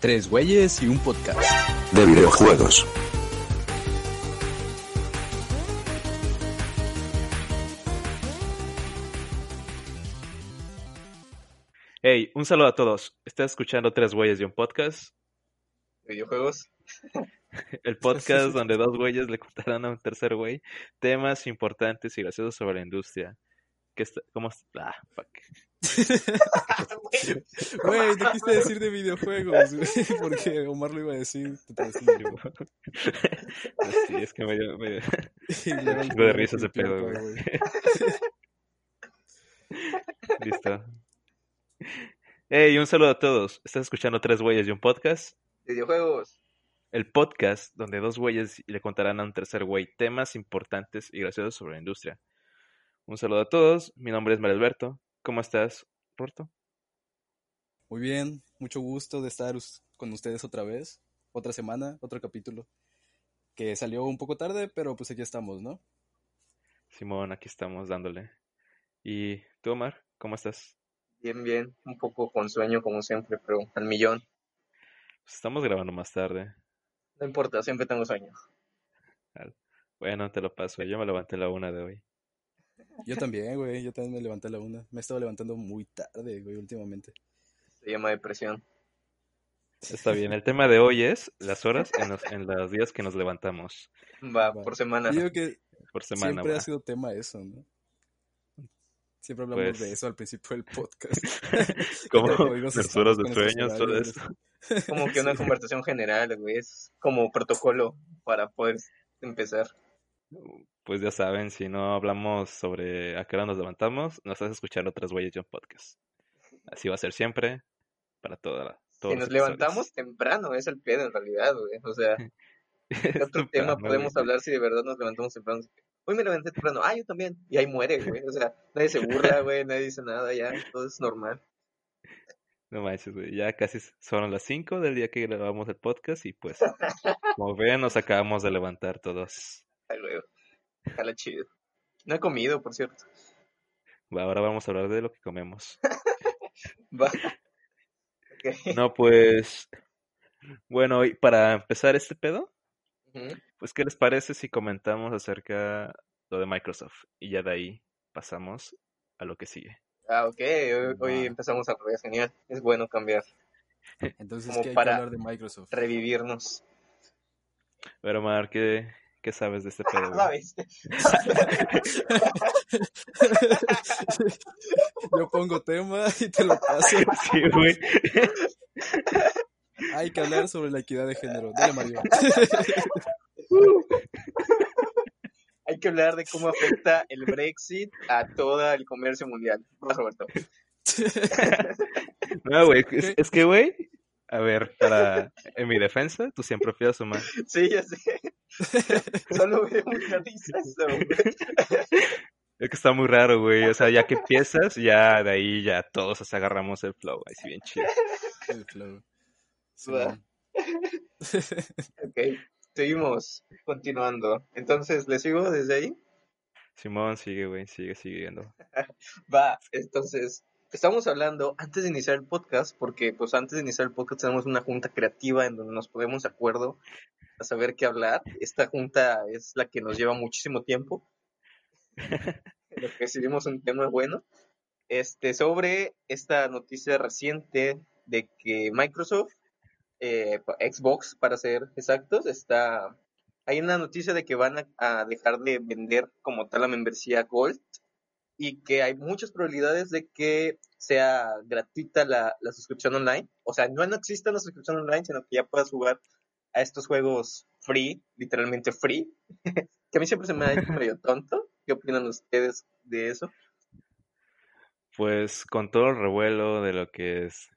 Tres güeyes y un podcast. de videojuegos. Hey, un saludo a todos. Estás escuchando Tres Güeyes y un podcast. videojuegos. El podcast donde dos güeyes le contarán a un tercer güey temas importantes y graciosos sobre la industria. ¿Qué está? ¿Cómo está? Ah, fuck. Güey, no quise decir de videojuegos, güey, porque Omar lo iba a decir. te parece medio- sí, es que me dio, me dio- de risa ese pedo, güey. Listo. Hey, un saludo a todos. Estás escuchando Tres Güeyes y un podcast. Videojuegos. El podcast donde dos güeyes le contarán a un tercer güey temas importantes y graciosos sobre la industria. Un saludo a todos. Mi nombre es Mario Alberto. ¿Cómo estás, Roberto? Muy bien, mucho gusto de estar con ustedes otra vez. Otra semana, otro capítulo. Que salió un poco tarde, pero pues aquí estamos, ¿no? Simón, aquí estamos dándole. ¿Y tú, Omar? ¿Cómo estás? Bien, bien. Un poco con sueño, como siempre, pero al millón. Pues estamos grabando más tarde. No importa, siempre tengo sueño. Bueno, te lo paso. Yo me levanté a la una de hoy. Yo también, güey, yo también me levanté a la una. Me he estado levantando muy tarde, güey, últimamente. Se llama depresión. Está bien. El tema de hoy es las horas en los, en los días que nos levantamos Va, Va. por semana. Digo que por semana. siempre va. ha sido tema eso, ¿no? Siempre hablamos Pues- de eso al principio del podcast. Como las horas de sueños, todo eso. Como que una conversación general, güey. Es como protocolo para poder empezar. Pues ya saben, si no hablamos sobre a qué hora nos levantamos, nos estás escuchando otras güeyes de un podcast. Así va a ser siempre para toda la, todos Si nos levantamos temprano, es el pedo en realidad, güey. O sea, episodios. ¿qué otro tema podemos güey. hablar si de verdad nos levantamos temprano? Hoy me levanté temprano. Ah, yo también. Y ahí muere, güey. O sea, nadie se burla, güey. Nadie dice nada, ya. Todo es normal. No manches, güey. Ya casi son las 5 del día que grabamos el podcast y pues, como ven, nos acabamos de levantar todos. Ay, güey. Jala chido. No he comido, por cierto. Va, Ahora vamos a hablar de lo que comemos. Va. Ok. No, pues, bueno, y para empezar este pedo, pues, ¿qué les parece si comentamos acerca lo de Microsoft? Y ya de ahí pasamos a lo que sigue. Ah, ok. Hoy, empezamos al revés. Genial. Es bueno cambiar. Entonces, Como ¿qué hay para- que hablar de Microsoft? Revivirnos. Pero, Mar, ¿qué, qué sabes de este pedo? Viste. Yo pongo tema y te lo paso. Sí, güey. Hay que hablar sobre la equidad de género. Dale, Mario. Hay que hablar de cómo afecta el Brexit a todo el comercio mundial. Vamos, Roberto. No, güey, es, es que, güey, a ver, para, en mi defensa, tú siempre fui a sumar. Sí, ya sé. Solo dio mucha risa eso, güey. Es que está muy raro, güey. O sea, ya que empiezas, ya de ahí ya todos nos agarramos el flow. Así bien chido. El flow. Sí. Ok. Seguimos continuando. Entonces, ¿le sigo desde ahí? Simón, sigue, güey, sigue siguiendo. Va, entonces, estamos hablando antes de iniciar el podcast, porque pues antes de iniciar el podcast tenemos una junta creativa en donde nos ponemos de acuerdo a saber qué hablar. Esta junta es la que nos lleva muchísimo tiempo. lo que decidimos un tema bueno. Este, sobre esta noticia reciente de que Microsoft, eh, Xbox para ser exactos, está... Hay una noticia de que van a, a dejar de vender como tal la membresía Gold y que hay muchas probabilidades de que sea gratuita la, la suscripción online. O sea, no, no existe la suscripción online, sino que ya puedas jugar a estos juegos free, literalmente free, que a mí siempre se me ha hecho medio tonto. ¿Qué opinan ustedes de eso? Pues con todo el revuelo de lo que es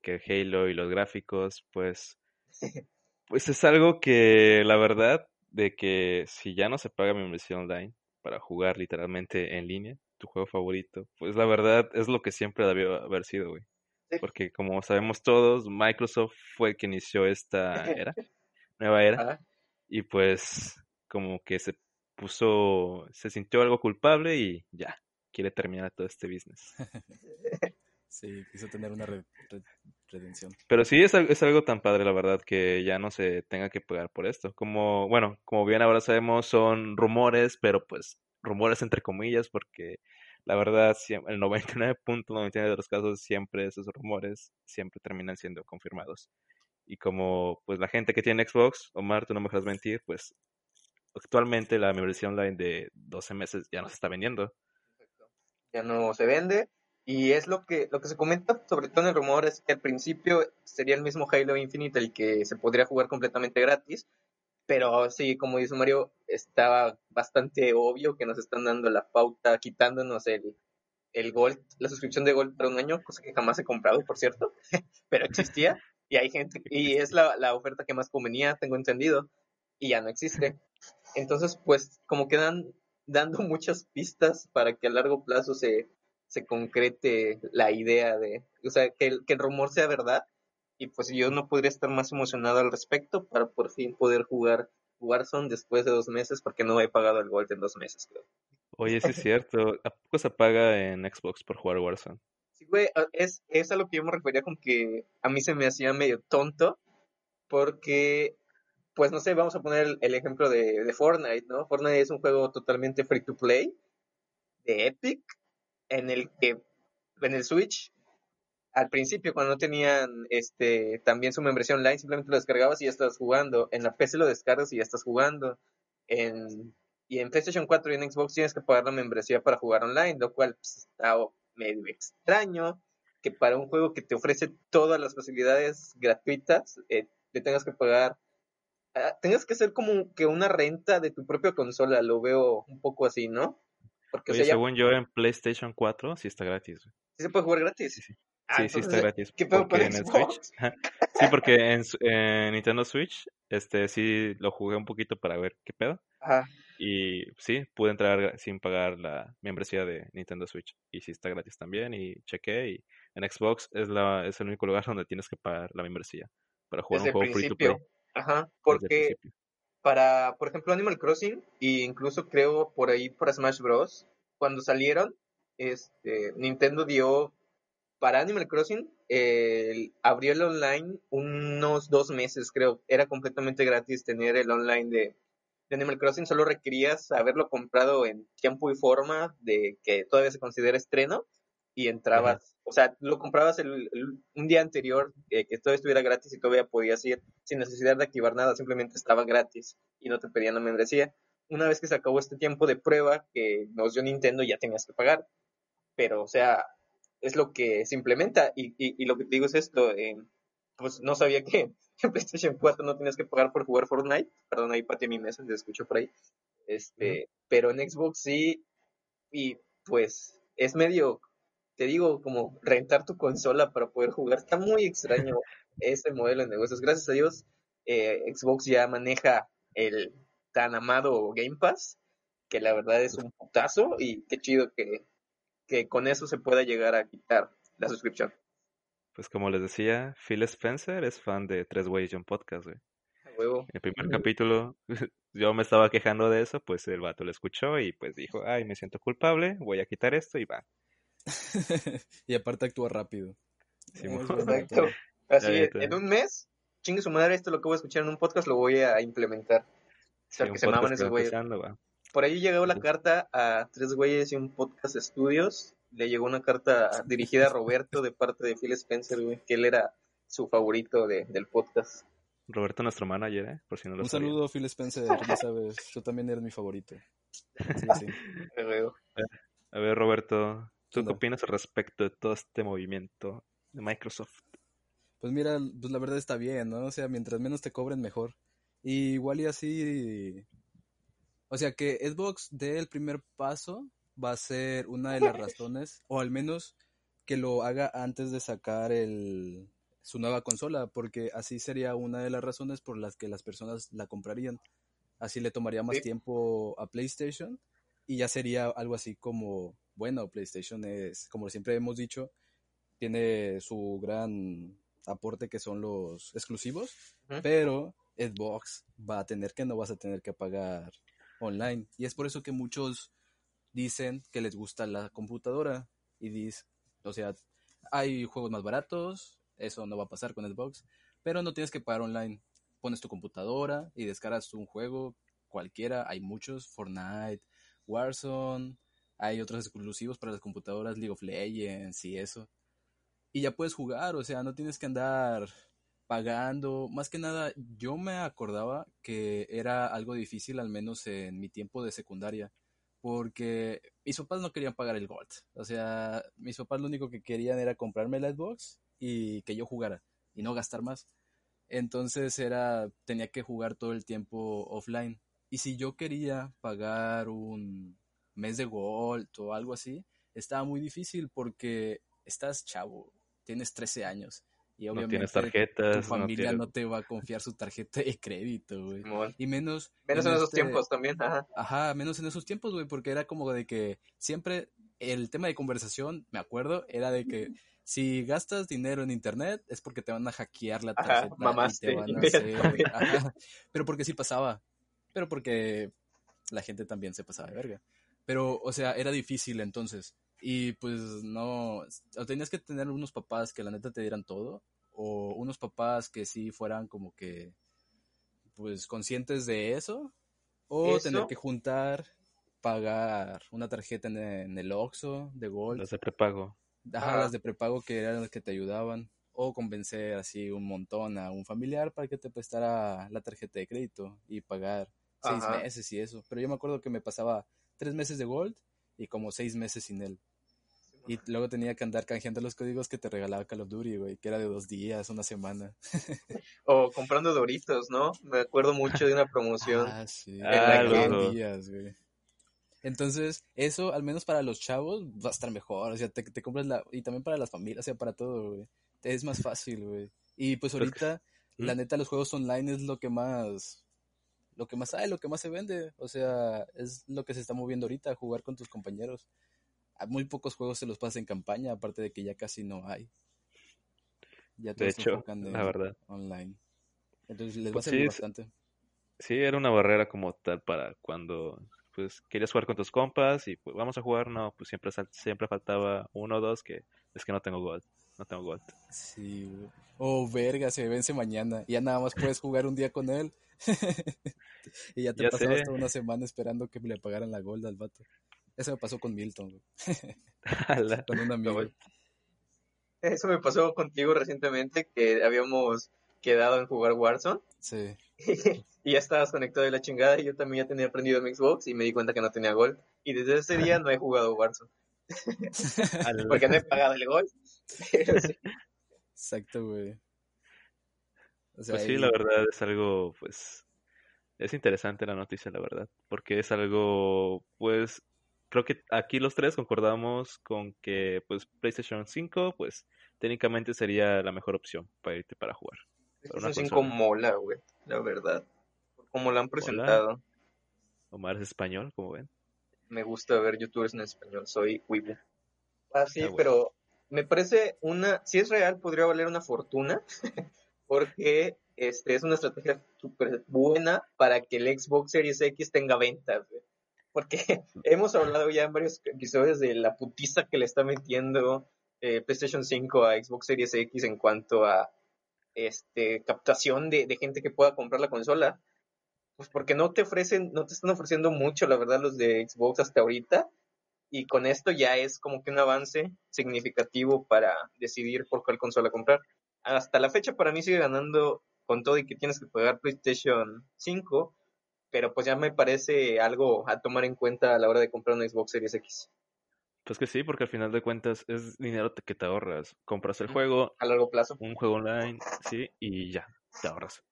que Halo y los gráficos, pues, pues es algo que la verdad de que si ya no se paga membresía online para jugar literalmente en línea, tu juego favorito, pues la verdad es lo que siempre debió haber sido, güey. Sí. Porque como sabemos todos, Microsoft fue el que inició esta era, nueva era. Ajá. y pues como que se puso, se sintió algo culpable y ya, quiere terminar todo este business. Sí, quiso tener una re- re- redención. Pero sí es, es algo tan padre, la verdad, que ya no se tenga que pagar por esto. Como, bueno, como bien ahora sabemos, son rumores, pero pues rumores entre comillas, porque la verdad, el 99.99 de los casos, siempre esos rumores siempre terminan siendo confirmados. Y como pues la gente que tiene Xbox, Omar, tú no me dejas mentir, pues actualmente la membresía online de 12 meses ya no se está vendiendo. ya no se vende. Y es lo que, lo que se comenta, sobre todo en el rumor, es que al principio sería el mismo Halo Infinite el que se podría jugar completamente gratis. Pero sí, como dice Mario, estaba bastante obvio que nos están dando la pauta, quitándonos el, el Gold, la suscripción de Gold para un año, cosa que jamás he comprado, por cierto, pero existía. Y hay gente, y es la, la oferta que más convenía, tengo entendido, y ya no existe. Entonces, pues, como quedan dando muchas pistas para que a largo plazo se, se concrete la idea de, o sea, que el, que el rumor sea verdad. Y pues yo no podría estar más emocionado al respecto para por fin poder jugar Warzone después de dos meses, porque no he pagado el Gold en dos meses, creo. Oye, sí es cierto. ¿A poco se paga en Xbox por jugar Warzone? Sí, güey, es, es a lo que yo me refería con que a mí se me hacía medio tonto, porque, pues no sé, vamos a poner el, el ejemplo de, de Fortnite, ¿no? Fortnite es un juego totalmente free to play, de Epic, en el que, en el Switch, al principio cuando no tenían este también su membresía online, simplemente lo descargabas y ya estabas jugando. En la PC lo descargas y ya estás jugando. En, y en PlayStation 4 y en Xbox tienes que pagar la membresía para jugar online, lo cual pues, está medio extraño que para un juego que te ofrece todas las facilidades gratuitas, eh, te tengas que pagar, ah, tengas que hacer como que una renta de tu propia consola, lo veo un poco así, ¿no? Porque o Oye, ya según yo en PlayStation 4 sí está gratis. sí se puede jugar gratis. Sí, sí. Ah, Sí, sí está gratis. ¿Qué pedo en Xbox? Switch. Sí, porque en, Nintendo Switch, este sí lo jugué un poquito para ver qué pedo. Ajá. Y sí, pude entrar sin pagar la membresía de Nintendo Switch. Y sí está gratis también. Y chequé. Y en Xbox es la es el único lugar donde tienes que pagar la membresía para jugar Desde un juego free to play. Ajá, porque para, por ejemplo, Animal Crossing, e incluso creo por ahí para Smash Bros., cuando salieron, este, Nintendo dio para Animal Crossing, eh, abrió el online unos dos meses, creo. Era completamente gratis tener el online de, de Animal Crossing, solo requerías haberlo comprado en tiempo y forma de que todavía se considera estreno y entrabas, o sea, lo comprabas el, el- un día anterior, eh, que todo estuviera gratis y todavía podías ir sin necesidad de activar nada, simplemente estaba gratis y no te pedían la membresía. Una vez que se acabó este tiempo de prueba que nos dio Nintendo, ya tenías que pagar. Pero, o sea, es lo que se implementa y, y, y lo que te digo es esto, eh, pues no sabía que en PlayStation 4 no tenías que pagar por jugar Fortnite, perdón, ahí pateé mi mesa, se escuchó por ahí, este, pero en Xbox sí, y pues es medio, te digo, como rentar tu consola para poder jugar, está muy extraño ese modelo de negocios, gracias a Dios eh, Xbox ya maneja el tan amado Game Pass, que la verdad es un putazo y qué chido que, que con eso se pueda llegar a quitar la suscripción. Pues como les decía, Phil Spencer es fan de Tres Güeyes y un Podcast, güey. A huevo. El primer capítulo, yo me estaba quejando de eso, pues el vato lo escuchó y pues dijo, ay, me siento culpable, voy a quitar esto y va. y aparte actúa rápido. Bueno, Exacto. todo. Así, en un mes, chingue su madre, esto lo que voy a escuchar en un podcast lo voy a implementar. O sea, Sí, que se maman esos güeyes. va. Por ahí llegó la carta a Tres Güeyes y un Podcast Estudios. Le llegó una carta dirigida a Roberto de parte de Phil Spencer, güey, que él era su favorito de, del podcast. Roberto, nuestro manager, ¿eh? Por si no lo Un sabían. saludo, Phil Spencer, ya sabes, tú también eres mi favorito. Sí, sí. A ver, Roberto, ¿tú qué opinas al respecto de todo este movimiento de Microsoft? Pues mira, pues la verdad está bien, ¿no? O sea, mientras menos te cobren, mejor. Y igual y así... O sea, que Xbox dé el primer paso va a ser una de las razones, o al menos que lo haga antes de sacar el, su nueva consola, porque así sería una de las razones por las que las personas la comprarían. Así le tomaría más Sí. tiempo a PlayStation y ya sería algo así como, bueno, PlayStation es, como siempre hemos dicho, tiene su gran aporte que son los exclusivos, pero Xbox va a tener que no vas a tener que pagar online. Y es por eso que muchos dicen que les gusta la computadora y dis, o sea, hay juegos más baratos, eso no va a pasar con Xbox, pero no tienes que pagar online. Pones tu computadora y descargas un juego cualquiera, hay muchos, Fortnite, Warzone, hay otros exclusivos para las computadoras, League of Legends y eso. Y ya puedes jugar, o sea, no tienes que andar pagando. Más que nada, yo me acordaba que era algo difícil, al menos en mi tiempo de secundaria, porque mis papás no querían pagar el Gold. O sea, mis papás lo único que querían era comprarme la Xbox y que yo jugara y no gastar más. Entonces era, tenía que jugar todo el tiempo offline. Y si yo quería pagar un mes de Gold o algo así, estaba muy difícil porque estás chavo, tienes 13 años y obviamente no tienes tarjetas, tu familia no, no, te va a confiar su tarjeta de crédito, güey. Y menos... Menos en, esos este- tiempos también, ajá. Ajá, menos en esos tiempos, güey, porque era como de que siempre el tema de conversación, me acuerdo, era de que si gastas dinero en internet es porque te van a hackear la Ajá, tarjeta y mamaste te van a hacer... Ajá, pero porque sí pasaba, pero porque la gente también se pasaba de verga. Pero, o sea, era difícil entonces. Y pues no, o tenías que tener unos papás que la neta te dieran todo, o unos papás que sí fueran como que, pues, conscientes de eso, o Eso. tener que juntar, pagar una tarjeta en, en el Oxxo de Gold, Las de prepago. ajá, Ajá. las de prepago que eran las que te ayudaban, o convencer así un montón a un familiar para que te prestara la tarjeta de crédito y pagar seis meses y eso. Pero yo me acuerdo que me pasaba tres meses de Gold y como seis meses sin él. Y luego tenía que andar canjeando los códigos que te regalaba Call of Duty, güey, que era de dos días, una semana. O comprando Doritos, ¿no? Me acuerdo mucho de una promoción. Ah, sí. Ah, días, güey. Entonces, eso, al menos para los chavos, va a estar mejor. O sea, te, te compras la... Y también para las familias, o sea, para todo, güey. Es más fácil, güey. Y pues ahorita, la ¿Mm? neta, los juegos online es lo que más... Lo que más hay, lo que más se vende. O sea, es lo que se está moviendo ahorita, jugar con tus compañeros. A muy pocos juegos se los pasa en campaña, aparte de que ya casi no hay. Ya De todos se hecho, la verdad. online. Entonces les va a Pues servir sí, bastante. Sí, era una barrera como tal para cuando pues querías jugar con tus compas y pues vamos a jugar, no, pues siempre siempre faltaba uno o dos que es que no tengo gold, no tengo gold. Sí, güey. Oh, verga, se vence mañana. Ya nada más puedes jugar un día con él. y ya te Ya pasabas sé. toda una semana esperando que le pagaran la gold al vato. Eso me pasó con Milton. Con un amigo. Eso me pasó contigo recientemente, que habíamos quedado en jugar Warzone. Sí. y ya estabas conectado de la chingada y yo también ya tenía prendido mi Xbox y me di cuenta que no tenía Gold. Y desde ese día no he jugado Warzone. Porque no he pagado el Gold. Pero sí. Exacto, güey. O sea, Pues sí, la verdad es algo, pues, es interesante la noticia, la verdad, porque es algo, pues, creo que aquí los tres concordamos con que, pues, PlayStation 5, pues, técnicamente sería la mejor opción para irte para jugar. PlayStation 5 consola. mola, güey. La verdad. Como lo han presentado. Omar es español, como ven. Me gusta ver youtubers en español. Soy Weibo. Ah, sí, Ah, bueno. pero me parece una. Si es real, podría valer una fortuna. porque este es una estrategia súper buena para que el Xbox Series X tenga ventas. Porque hemos hablado ya en varios episodios de la putiza que le está metiendo eh, PlayStation 5 a Xbox Series X en cuanto a este captación de, de gente que pueda comprar la consola. Pues porque no te ofrecen, no te están ofreciendo mucho, la verdad, los de Xbox hasta ahorita. Y con esto ya es como que un avance significativo para decidir por cuál consola comprar. Hasta la fecha para mí sigue ganando con todo y que tienes que pagar PlayStation 5, pero pues ya me parece algo a tomar en cuenta a la hora de comprar una Xbox Series X. Pues que sí, porque al final de cuentas es dinero que te ahorras. Compras el juego, A largo plazo. un juego online, sí, y ya, te ahorras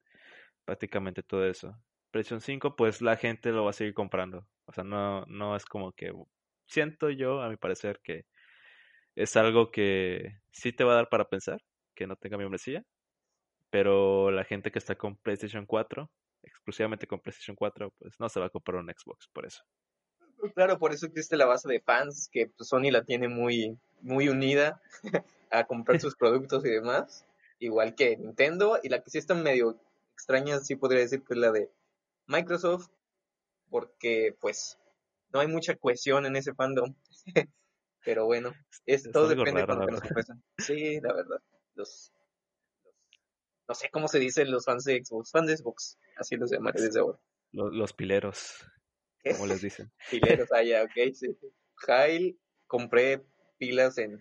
prácticamente todo eso. PlayStation 5, pues la gente lo va a seguir comprando. O sea, no, no es como que siento yo, a mi parecer, que es algo que sí te va a dar para pensar, que no tenga membresía, pero la gente que está con PlayStation 4, exclusivamente con PlayStation 4, pues no se va a comprar un Xbox por eso. Claro, por eso existe la base de fans, que pues, Sony la tiene muy, muy unida a comprar sus productos y demás, igual que Nintendo, y la que sí está medio extraña, sí podría decir que es la de Microsoft, porque pues no hay mucha cohesión en ese fandom. Pero bueno, es, Es todo depende raro, que nos ofrecen. Sí, la verdad. Los, los- no sé cómo se dicen los fans de Xbox. Fans de Xbox. Así los llamaré desde ahora. Los, los pileros, ¿Qué? como les dicen. Pileros, ah, ya, ok, sí. Jail, compré pilas en,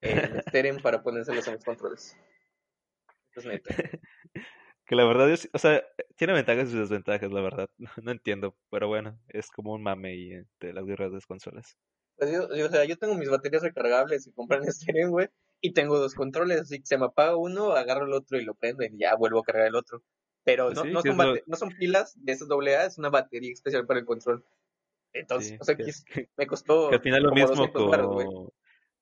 en Steren para ponérselas en los controles. Es neta. Que la verdad es, o sea, tiene ventajas y desventajas, la verdad. No, no entiendo, pero bueno, es como un mame ahí entre las guerras de las consolas. Pues yo, yo, o sea, yo tengo mis baterías recargables y compré en Steren, güey. Y tengo dos controles, así que se me apaga uno, agarro el otro y lo prendo y ya vuelvo a cargar el otro. Pero Pues no, sí, no, son lo- no son pilas de esas AA, es una batería especial para el control. Entonces, Sí, o sea, que- que me costó Que al final lo mismo 200 varos, güey. con...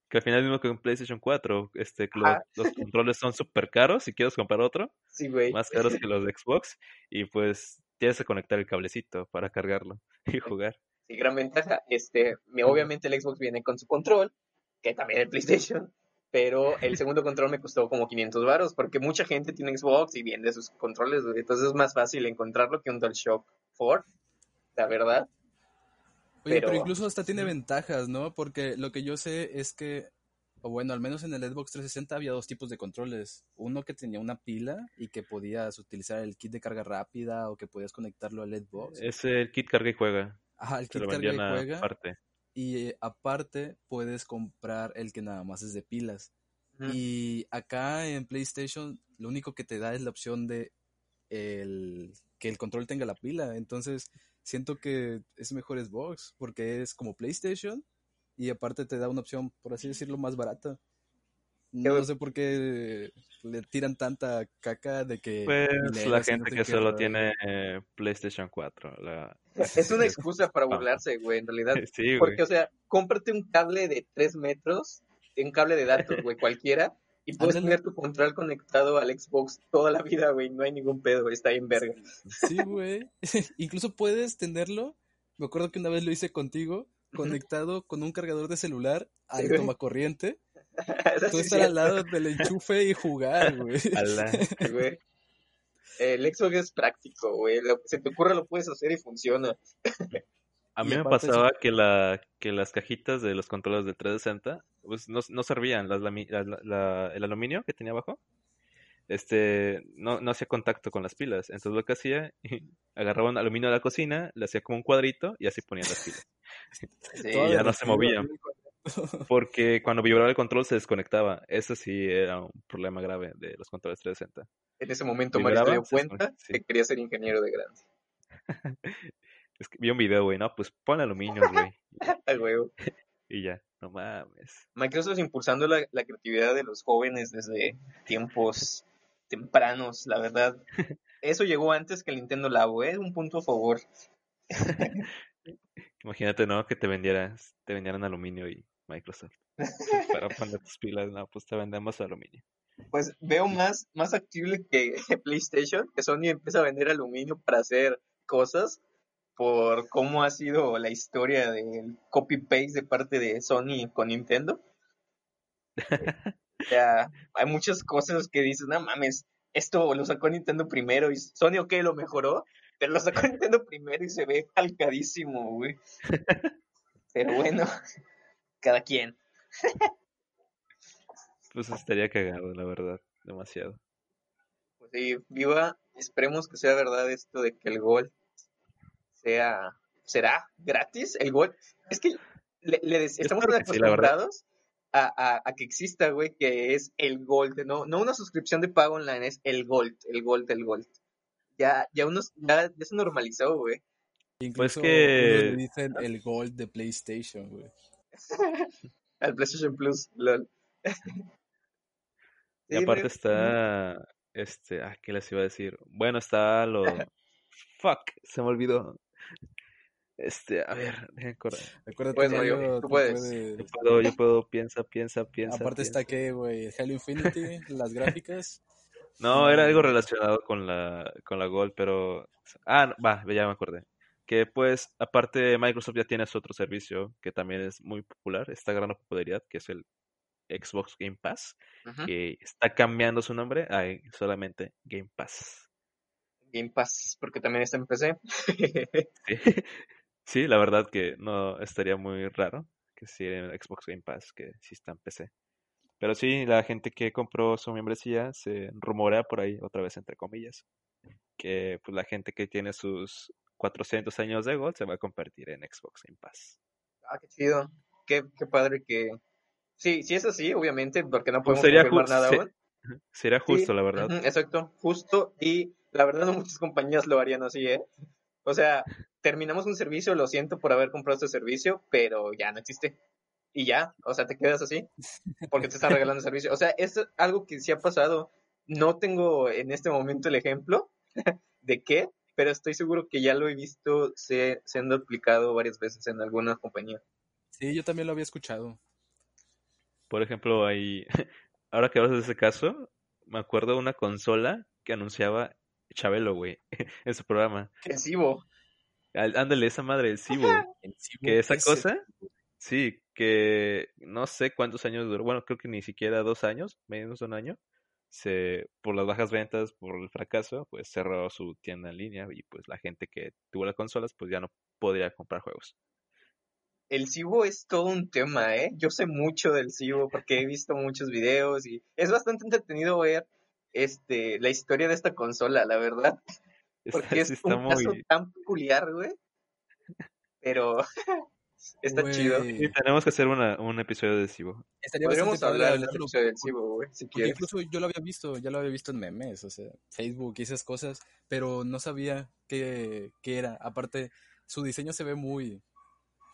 Que al final lo mismo que con PlayStation 4, este, los, los controles son súper caros si quieres comprar otro, Sí, güey. más caros que los de Xbox, y pues tienes que conectar el cablecito para cargarlo y jugar. Sí, gran ventaja. Este, obviamente el Xbox viene con su control, que también el PlayStation, pero el segundo control me costó como 500 varos, porque mucha gente tiene Xbox y vende sus controles, güey. Entonces es más fácil encontrarlo que un DualShock 4, la verdad. Oye, pero, Pero- incluso hasta tiene ventajas, ¿no? Porque lo que yo sé es que, o bueno, al menos en el Xbox 360 había dos tipos de controles. Uno que tenía una pila y que podías utilizar el kit de carga rápida o que podías conectarlo al Xbox. Es el kit carga y juega, Ajá, el kit carga y juega. aparte. Y eh, aparte puedes comprar el que nada más es de pilas. Y acá en PlayStation lo único que te da es la opción de el, que el control tenga la pila. Entonces siento que es mejor Xbox porque es como PlayStation y aparte te da una opción, por así decirlo, más barata. No sé por qué le tiran tanta caca de que... Pues la no gente que solo tiene eh, PlayStation 4. La... Es una excusa para burlarse, güey, en realidad. Sí, güey. Porque, o sea, cómprate un cable de 3 metros, un cable de datos, güey, cualquiera, y puedes Ándale. tener tu control conectado al Xbox toda la vida, güey, no hay ningún pedo, güey, está bien verga. Sí, güey. Incluso puedes tenerlo. Me acuerdo que una vez lo hice contigo, conectado con un cargador de celular al güey. tomacorriente. Tú sí estar es al lado del enchufe y jugar, güey. Güey. El Xbox es práctico, güey, lo que se te ocurra lo puedes hacer y funciona. A Y mí me pasaba que, la, que las cajitas de los controles de 360 pues no, no servían. Las, lami- la- la- la- el aluminio que tenía abajo este, no, no hacía contacto con las pilas. Entonces lo que hacía, agarraba un aluminio de la cocina, le hacía como un cuadrito y así ponían las pilas. Sí, Toda ya no se movían. Porque cuando vibraba el control se desconectaba. Eso sí era un problema grave de los controles 360. En ese momento Mario se dio cuenta sí. que quería ser ingeniero de grande. Es que vi un video, güey, no, pues pon aluminio, güey. Ah, güey. Y ya, no mames. Microsoft impulsando la, la creatividad de los jóvenes desde tiempos tempranos, la verdad. Eso llegó antes que el Nintendo Labo, ¿eh? Un punto a favor. Imagínate, ¿no? Que te vendieras, te vendieran aluminio y Microsoft. Para poner tus pilas, no, pues te vendemos aluminio. Pues veo más, más factible que PlayStation, que Sony empieza a vender aluminio para hacer cosas por cómo ha sido la historia del copy-paste de parte de Sony con Nintendo. O sea, hay muchas cosas que dices, no mames, esto lo sacó Nintendo primero y Sony, ok, lo mejoró, pero lo sacó Nintendo primero y se ve calcadísimo, güey. Pero bueno, cada quien. Pues estaría cagado, la verdad, demasiado. Pues sí, viva, esperemos que sea verdad esto de que el gol sea, será gratis, el gol. Es que le, le estamos que sí, acostumbrados a, a, a que exista, güey, que es el Gold, no, no una suscripción de pago online, es el Gold, el Gold, el Gold. Ya, ya unos, ya, ya se normalizó, güey. Incluso que- unos le dicen el Gold de PlayStation, güey. Al PlayStation Plus, lol. Y aparte está, este, ah, ¿qué les iba a decir? Bueno, está lo... Fuck, se me olvidó. Este, a ver, acordar. Acuérdate, Puedes, Mario, tú puedes. puedes. Yo puedo, yo puedo, piensa, piensa, piensa. Aparte está que, güey, Halo Infinity, las gráficas. No, era algo Mm. relacionado con la, con la Gold, pero... Ah, no, va, ya me acordé. Que pues, aparte Microsoft ya tiene su otro servicio que también es muy popular, está ganando popularidad, que es el Xbox Game Pass, que está cambiando su nombre a solamente Game Pass. Game Pass, porque también está en PC. Sí, Sí, la verdad que no estaría muy raro que sí en Xbox Game Pass, que sí está en PC. Pero sí, la gente que compró su membresía se rumorea por ahí, otra vez entre comillas, que pues la gente que tiene sus 400 años de Gold se va a convertir en Xbox Game Pass. Ah, qué chido. Qué, qué padre que... Sí, sí es así, obviamente, porque no podemos sería nada se- aún. Sería justo, Sí, la verdad. exacto, justo. Y la verdad no muchas compañías lo harían así, ¿eh? O sea, terminamos un servicio, lo siento por haber comprado este servicio, pero ya no existe. Y ya, o sea, te quedas así porque te están regalando el servicio. O sea, es algo que sí ha pasado. No tengo en este momento el ejemplo de qué, pero estoy seguro que ya lo he visto se- siendo aplicado varias veces en alguna compañía. Sí, yo también lo había escuchado. Por ejemplo, ahí, ahora que hablas de ese caso, me acuerdo de una consola que anunciaba Chabelo, güey, en su programa. El Cibo. Al- Ándale, esa madre Cibo. El Cibo Que esa ese. cosa, sí, que no sé cuántos años duró, bueno, creo que ni siquiera dos años, menos de un año, se, por las bajas ventas, por el fracaso, pues cerró su tienda en línea y pues la gente que tuvo las consolas, pues ya no podría comprar juegos. El Cibo es todo un tema, ¿eh? Yo sé mucho del Cibo porque he visto muchos videos y es bastante entretenido ver este, la historia de esta consola, la verdad. Porque es un caso tan peculiar, güey. Pero está chido. Sí, tenemos que hacer una, un episodio de Cibo. Podríamos hablar en el hablarlo, episodio del Cibo, güey, si quieres. incluso yo lo había visto, ya lo había visto en memes, o sea, Facebook y esas cosas, pero no sabía qué, qué era. Aparte, su diseño se ve muy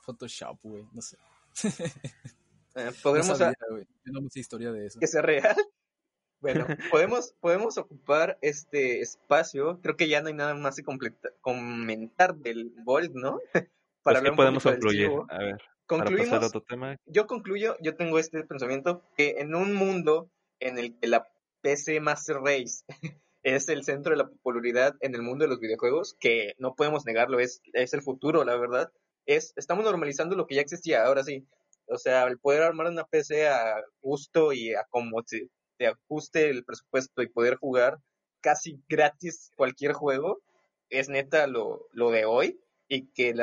Photoshop, güey, no sé. Eh, No podremos. Yo no sé historia de eso. que sea real. Bueno, podemos, podemos ocupar este espacio. Creo que ya no hay nada más que comentar del Volt, ¿no? Para ¿qué hablar un podemos concluir? A ver, Concluimos otro tema. yo concluyo, yo tengo este pensamiento, que en un mundo en el que la PC Master Race es el centro de la popularidad en el mundo de los videojuegos, que no podemos negarlo, es, es el futuro, la verdad, es, estamos normalizando lo que ya existía, ahora sí. O sea, el poder armar una PC a gusto y a como te, te ajuste el presupuesto y poder jugar casi gratis cualquier juego, es neta lo, lo de hoy y que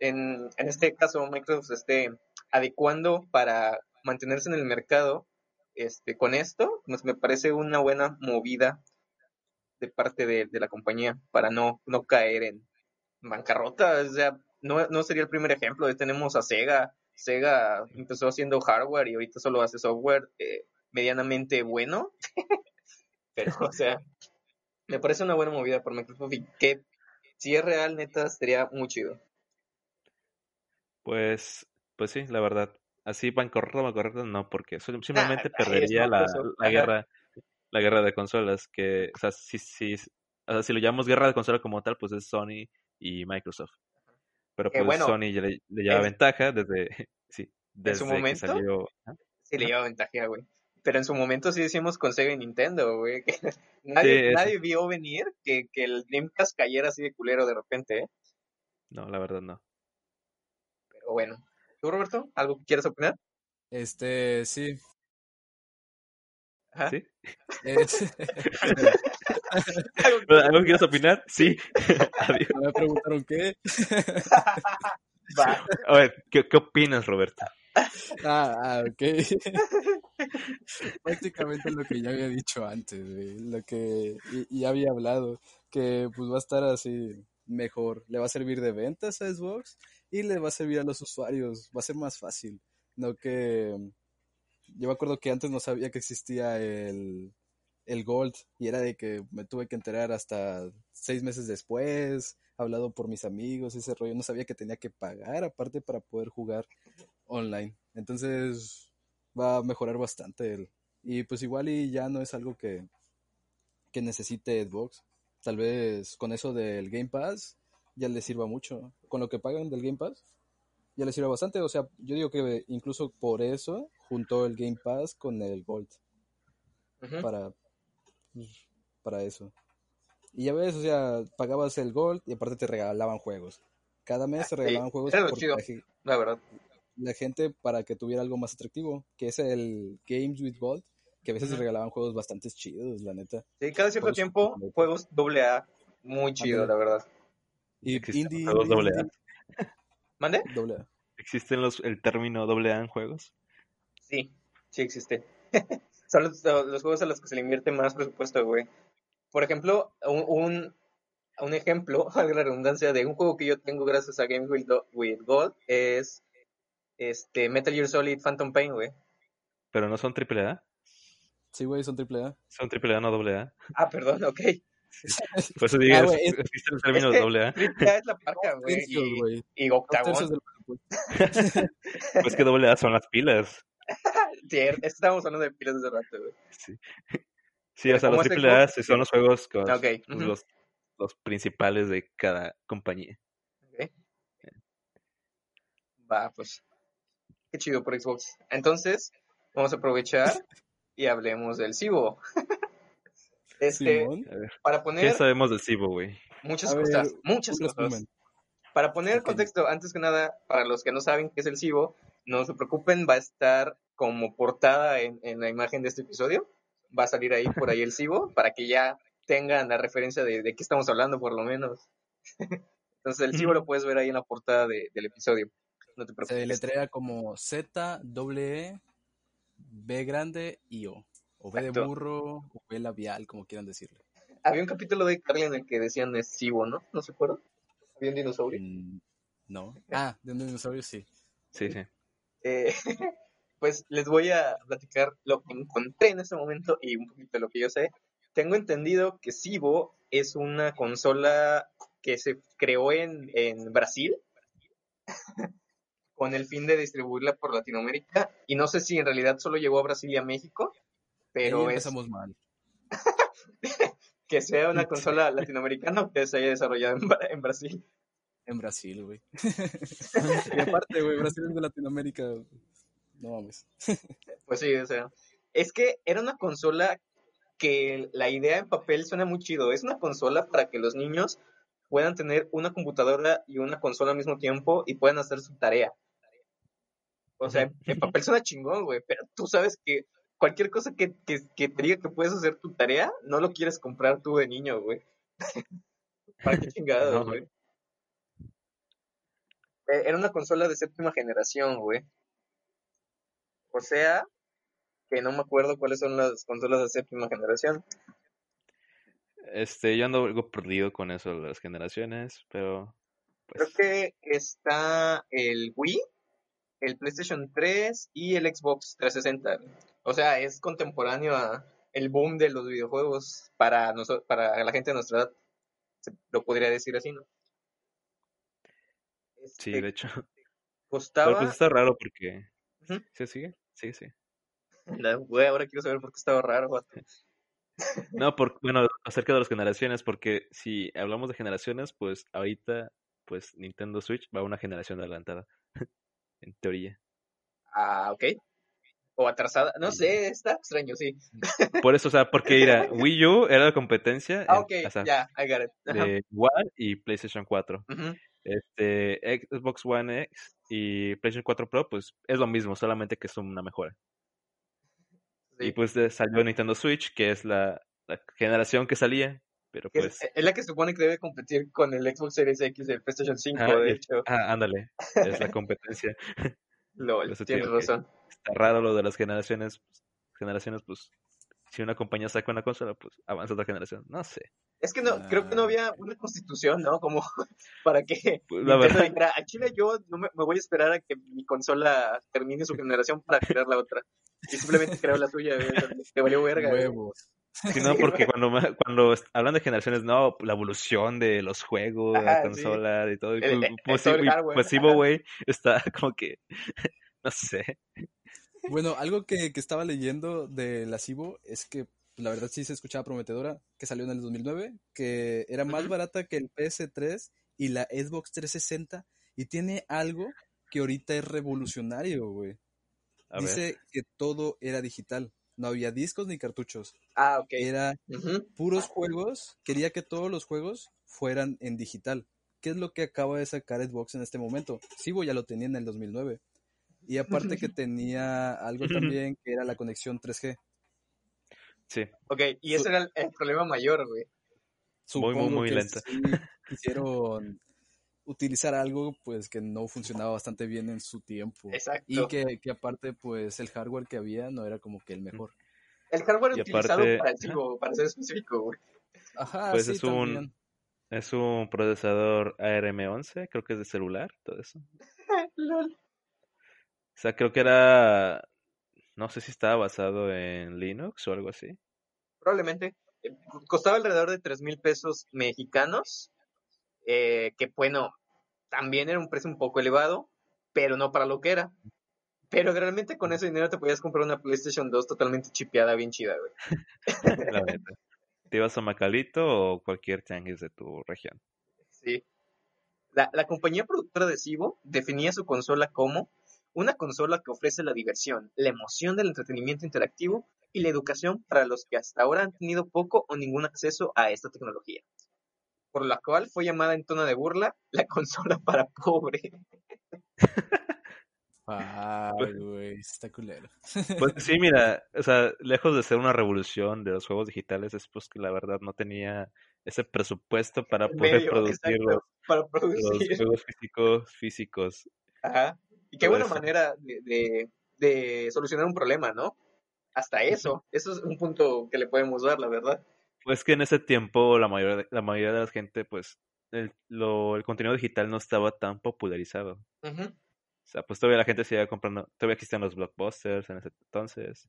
en, este caso Microsoft esté adecuando para mantenerse en el mercado este con esto me parece una buena movida de parte de, la compañía para no, caer en bancarrota. O sea no, sería el primer ejemplo. Tenemos a Sega. Sega empezó haciendo hardware y ahorita solo hace software eh, medianamente bueno. Pero o sea me parece una buena movida por Microsoft y que si es real, neta, sería muy chido. Pues, pues sí, la verdad. Así bancarrota, bancarrota no, porque sim- simplemente nah, perdería la, la guerra, la guerra de consolas, que, o sea, si, si, o sea, si lo llamamos guerra de consola como tal, pues es Sony y Microsoft. Pero pues bueno, Sony le, le lleva es- ventaja desde, sí, desde su que salió. ¿ah? Sí, le lleva ventaja, güey. Pero en su momento sí decimos con Sega y Nintendo, güey. que nadie, nadie vio venir que, que el Dreamcast cayera así de culero de repente, ¿eh? No, la verdad no. Pero bueno. ¿Tú, Roberto? ¿Algo que quieras opinar? Este, sí. Ajá. ¿Sí? Es- ¿Algo que- ¿Pero ¿Algo quieres opinar? Sí. Adiós. me preguntaron qué. Va. A ver, ¿qué, qué opinas, Roberto? Ah, ah, ok. Prácticamente lo que ya había dicho antes, güey, lo que y, y había hablado, que pues va a estar así mejor, le va a servir de ventas a Xbox y le va a servir a los usuarios, va a ser más fácil, no que yo me acuerdo que antes no sabía que existía el, el Gold y era de que me tuve que enterar hasta seis meses después, hablado por mis amigos, ese rollo, no sabía que tenía que pagar aparte para poder jugar online. Entonces va a mejorar bastante el. Y pues igual y ya no es algo que, que necesite Xbox. Tal vez con eso del Game Pass ya le sirva mucho. Con lo que pagan del Game Pass ya le sirve bastante. O sea, yo digo que incluso por eso juntó el Game Pass con el Gold para, pues, para eso. Y ya ves, o sea, pagabas el Gold y aparte te regalaban juegos. Cada mes te Sí, regalaban juegos era lo porque chido, la verdad. La gente para que tuviera algo más atractivo, que es el Games with Gold, que a veces Ujú. regalaban juegos bastante chidos, la neta. Sí, cada cierto Juegos tiempo, juegos doble A, muy chido, la verdad. Y indie, juegos doble A. indie, ¿Mande? doble A. ¿Existen los, el término doble A en juegos? Sí, sí existe. Son los, los juegos a los que se le invierte más presupuesto, güey. Por ejemplo, un, un, un ejemplo, valga la redundancia, de un juego que yo tengo gracias a Do- with Gold es este Metal Gear Solid Phantom Pain, güey. Pero no son triple A. Sí, güey, son triple A. Son triple A, no doble A. Ah, perdón, ok. Por eso digo, Ah, es- existe el término es que- doble A. Triple A es la parca, güey. Y, y presupuesto. Pues que doble A son las pilas. Sí, estábamos hablando de pilas hace rato, güey. Sí, sí o sea, ¿Cómo los triple A son los juegos con pues, los, los principales de cada compañía. Ok. Va, pues. Qué chido por Xbox. Entonces, vamos a aprovechar y hablemos del Cibo. Este, para ¿qué poner sabemos del Cibo, güey? muchas A ver, cosas, muchas cosas. resumen. Para poner en Ok. contexto, antes que nada, para los que no saben qué es el Cibo, no se preocupen, va a estar como portada en, en la imagen de este episodio. Va a salir ahí por ahí el Cibo, para que ya tengan la referencia de, de qué estamos hablando, por lo menos. Entonces, el Cibo lo puedes ver ahí en la portada de- del episodio. No te Se preocupes. letrea como Z, W, E, B grande y O. O B de burro, o B labial, como quieran decirle. Había un capítulo de Carly en el que decían es Cibo, ¿no? ¿No se acuerdan? Había un dinosaurio. Mm, No. Ah, de un dinosaurio sí. Sí, sí. Eh, pues les voy a platicar lo que encontré en este momento y un poquito de lo que yo sé. Tengo entendido que Cibo es una consola que se creó en, en Brasil con el fin de distribuirla por Latinoamérica y no sé si en realidad solo llegó a Brasil y a México, pero Ahí es empezamos mal. que sea una consola latinoamericana que se haya desarrollado en Brasil. En Brasil, güey. y aparte, güey, Brasil es de Latinoamérica. No mames. Pues sí, o sea, es que era una consola que la idea en papel suena muy chido. Es una consola para que los niños puedan tener una computadora y una consola al mismo tiempo y puedan hacer su tarea. O sea, en papel suena chingón, güey, pero tú sabes que cualquier cosa que, que, que te diga que puedes hacer tu tarea, no lo quieres comprar tú de niño, güey. ¿Para qué chingados, No. güey? Eh, Era una consola de séptima generación, güey. O sea, que no me acuerdo cuáles son las consolas de séptima generación. Este, yo ando algo perdido con eso de las generaciones, pero Creo pues que está el Wii, el PlayStation 3 y el Xbox 360. O sea, es contemporáneo a el boom de los videojuegos para nosotros, para la gente de nuestra edad. Se lo podría decir así, ¿no? sí, Este, de hecho. Pero costaba. pues está raro porque... Ujú. ¿Sí sigue? Sí, sí. La- güey, ahora quiero saber por qué estaba raro. No, por, bueno, acerca de las generaciones, porque si hablamos de generaciones, pues ahorita, pues Nintendo Switch va una generación adelantada, en teoría. Ah, ok. O atrasada. No sé, está extraño, sí. Por eso, o sea, porque mira, Wii U era la competencia Ah, ok, o sea, ya, I got it. De One y PlayStation 4. Ujú. Este, Xbox One X y PlayStation 4 Pro, pues es lo mismo, solamente que es una mejora. Sí. Y pues salió Nintendo Switch, que es la, la generación que salía, pero pues... es, es la que supone que debe competir con el Xbox Series X y el PlayStation 5, ah, de hecho. ah, ándale, es la competencia. LOL, tienes razón. Está raro lo de las generaciones, pues, generaciones, pues si una compañía saca una consola, pues avanza otra generación, no sé. Es que no, creo que no Ah. había una constitución, ¿no? Como para que Pues, la verdad, dijera, a Chile yo no me, me voy a esperar a que mi consola termine su generación para crear la otra. Y simplemente creo la suya. Te valió verga. Huevos. Si no, Sí, porque cuando, cuando hablan de generaciones, no, la evolución de los juegos, de la Ajá, sí. consola y todo, y El- y ajá. güey, está como que, no sé. Bueno, algo que, que estaba leyendo de la Cibo es que pues, la verdad sí se escuchaba prometedora, que salió en el 2009, que era más barata que el PS3 y la Xbox 360 y tiene algo que ahorita es revolucionario, güey. Ver, Dice que todo era digital, no había discos ni cartuchos, Ah, ok. era puros juegos, quería que todos los juegos fueran en digital. ¿Qué es lo que acaba de sacar Xbox en este momento? Cibo ya lo tenía en el 2009. Y aparte que tenía algo también que era la conexión 3G. sí, Ok, y ese era el, el problema mayor, güey. Muy, muy, muy que lenta. sí quisieron utilizar algo pues que no funcionaba bastante bien en su tiempo. Exacto. Y que, que aparte pues el hardware que había no era como que el mejor. El hardware Y utilizado aparte- para el chico, para ser específico, güey. Ajá, Pues sí, es un- también. Es un procesador ARM11, creo que es de celular, todo eso. Lol. O sea, creo que era, no sé si estaba basado en Linux o algo así. Probablemente. Eh, Costaba alrededor de tres mil pesos mexicanos. Eh, que bueno, también era un precio un poco elevado, pero no para lo que era. Pero realmente con ese dinero te podías comprar una PlayStation 2 totalmente chipeada, bien chida, güey. La. ¿Te ibas a Macalito o cualquier tianguis de tu región? Sí. La, la compañía productora de Cibo definía su consola como una consola que ofrece la diversión, la emoción del entretenimiento interactivo y la educación para los que hasta ahora han tenido poco o ningún acceso a esta tecnología. Por la cual fue llamada en tono de burla la consola para pobre. Ay, güey, está culero. Pues sí, mira, o sea, lejos de ser una revolución de los juegos digitales, es pues que la verdad no tenía ese presupuesto para poder medio, producir exacto, los, para los producir. juegos físicos físicos. Ajá. Y qué Todo buena eso. manera de, de- de solucionar un problema, ¿no? Hasta eso. Eso es un punto que le podemos dar, la verdad. Pues que en ese tiempo la mayoría de, la mayoría de la gente, pues, el, lo, el contenido digital no estaba tan popularizado. O sea, pues todavía la gente seguía comprando, todavía existían los blockbusters en ese entonces.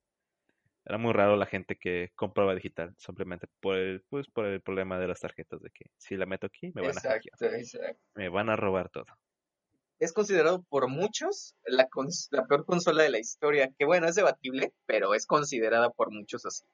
Era muy raro la gente que compraba digital, simplemente por el, pues, por el problema de las tarjetas, de que si la meto aquí me van a hackear, Exacto, exacto. me van a robar todo. es considerado por muchos la, cons- la peor consola de la historia, que bueno, es debatible, pero es considerada por muchos así.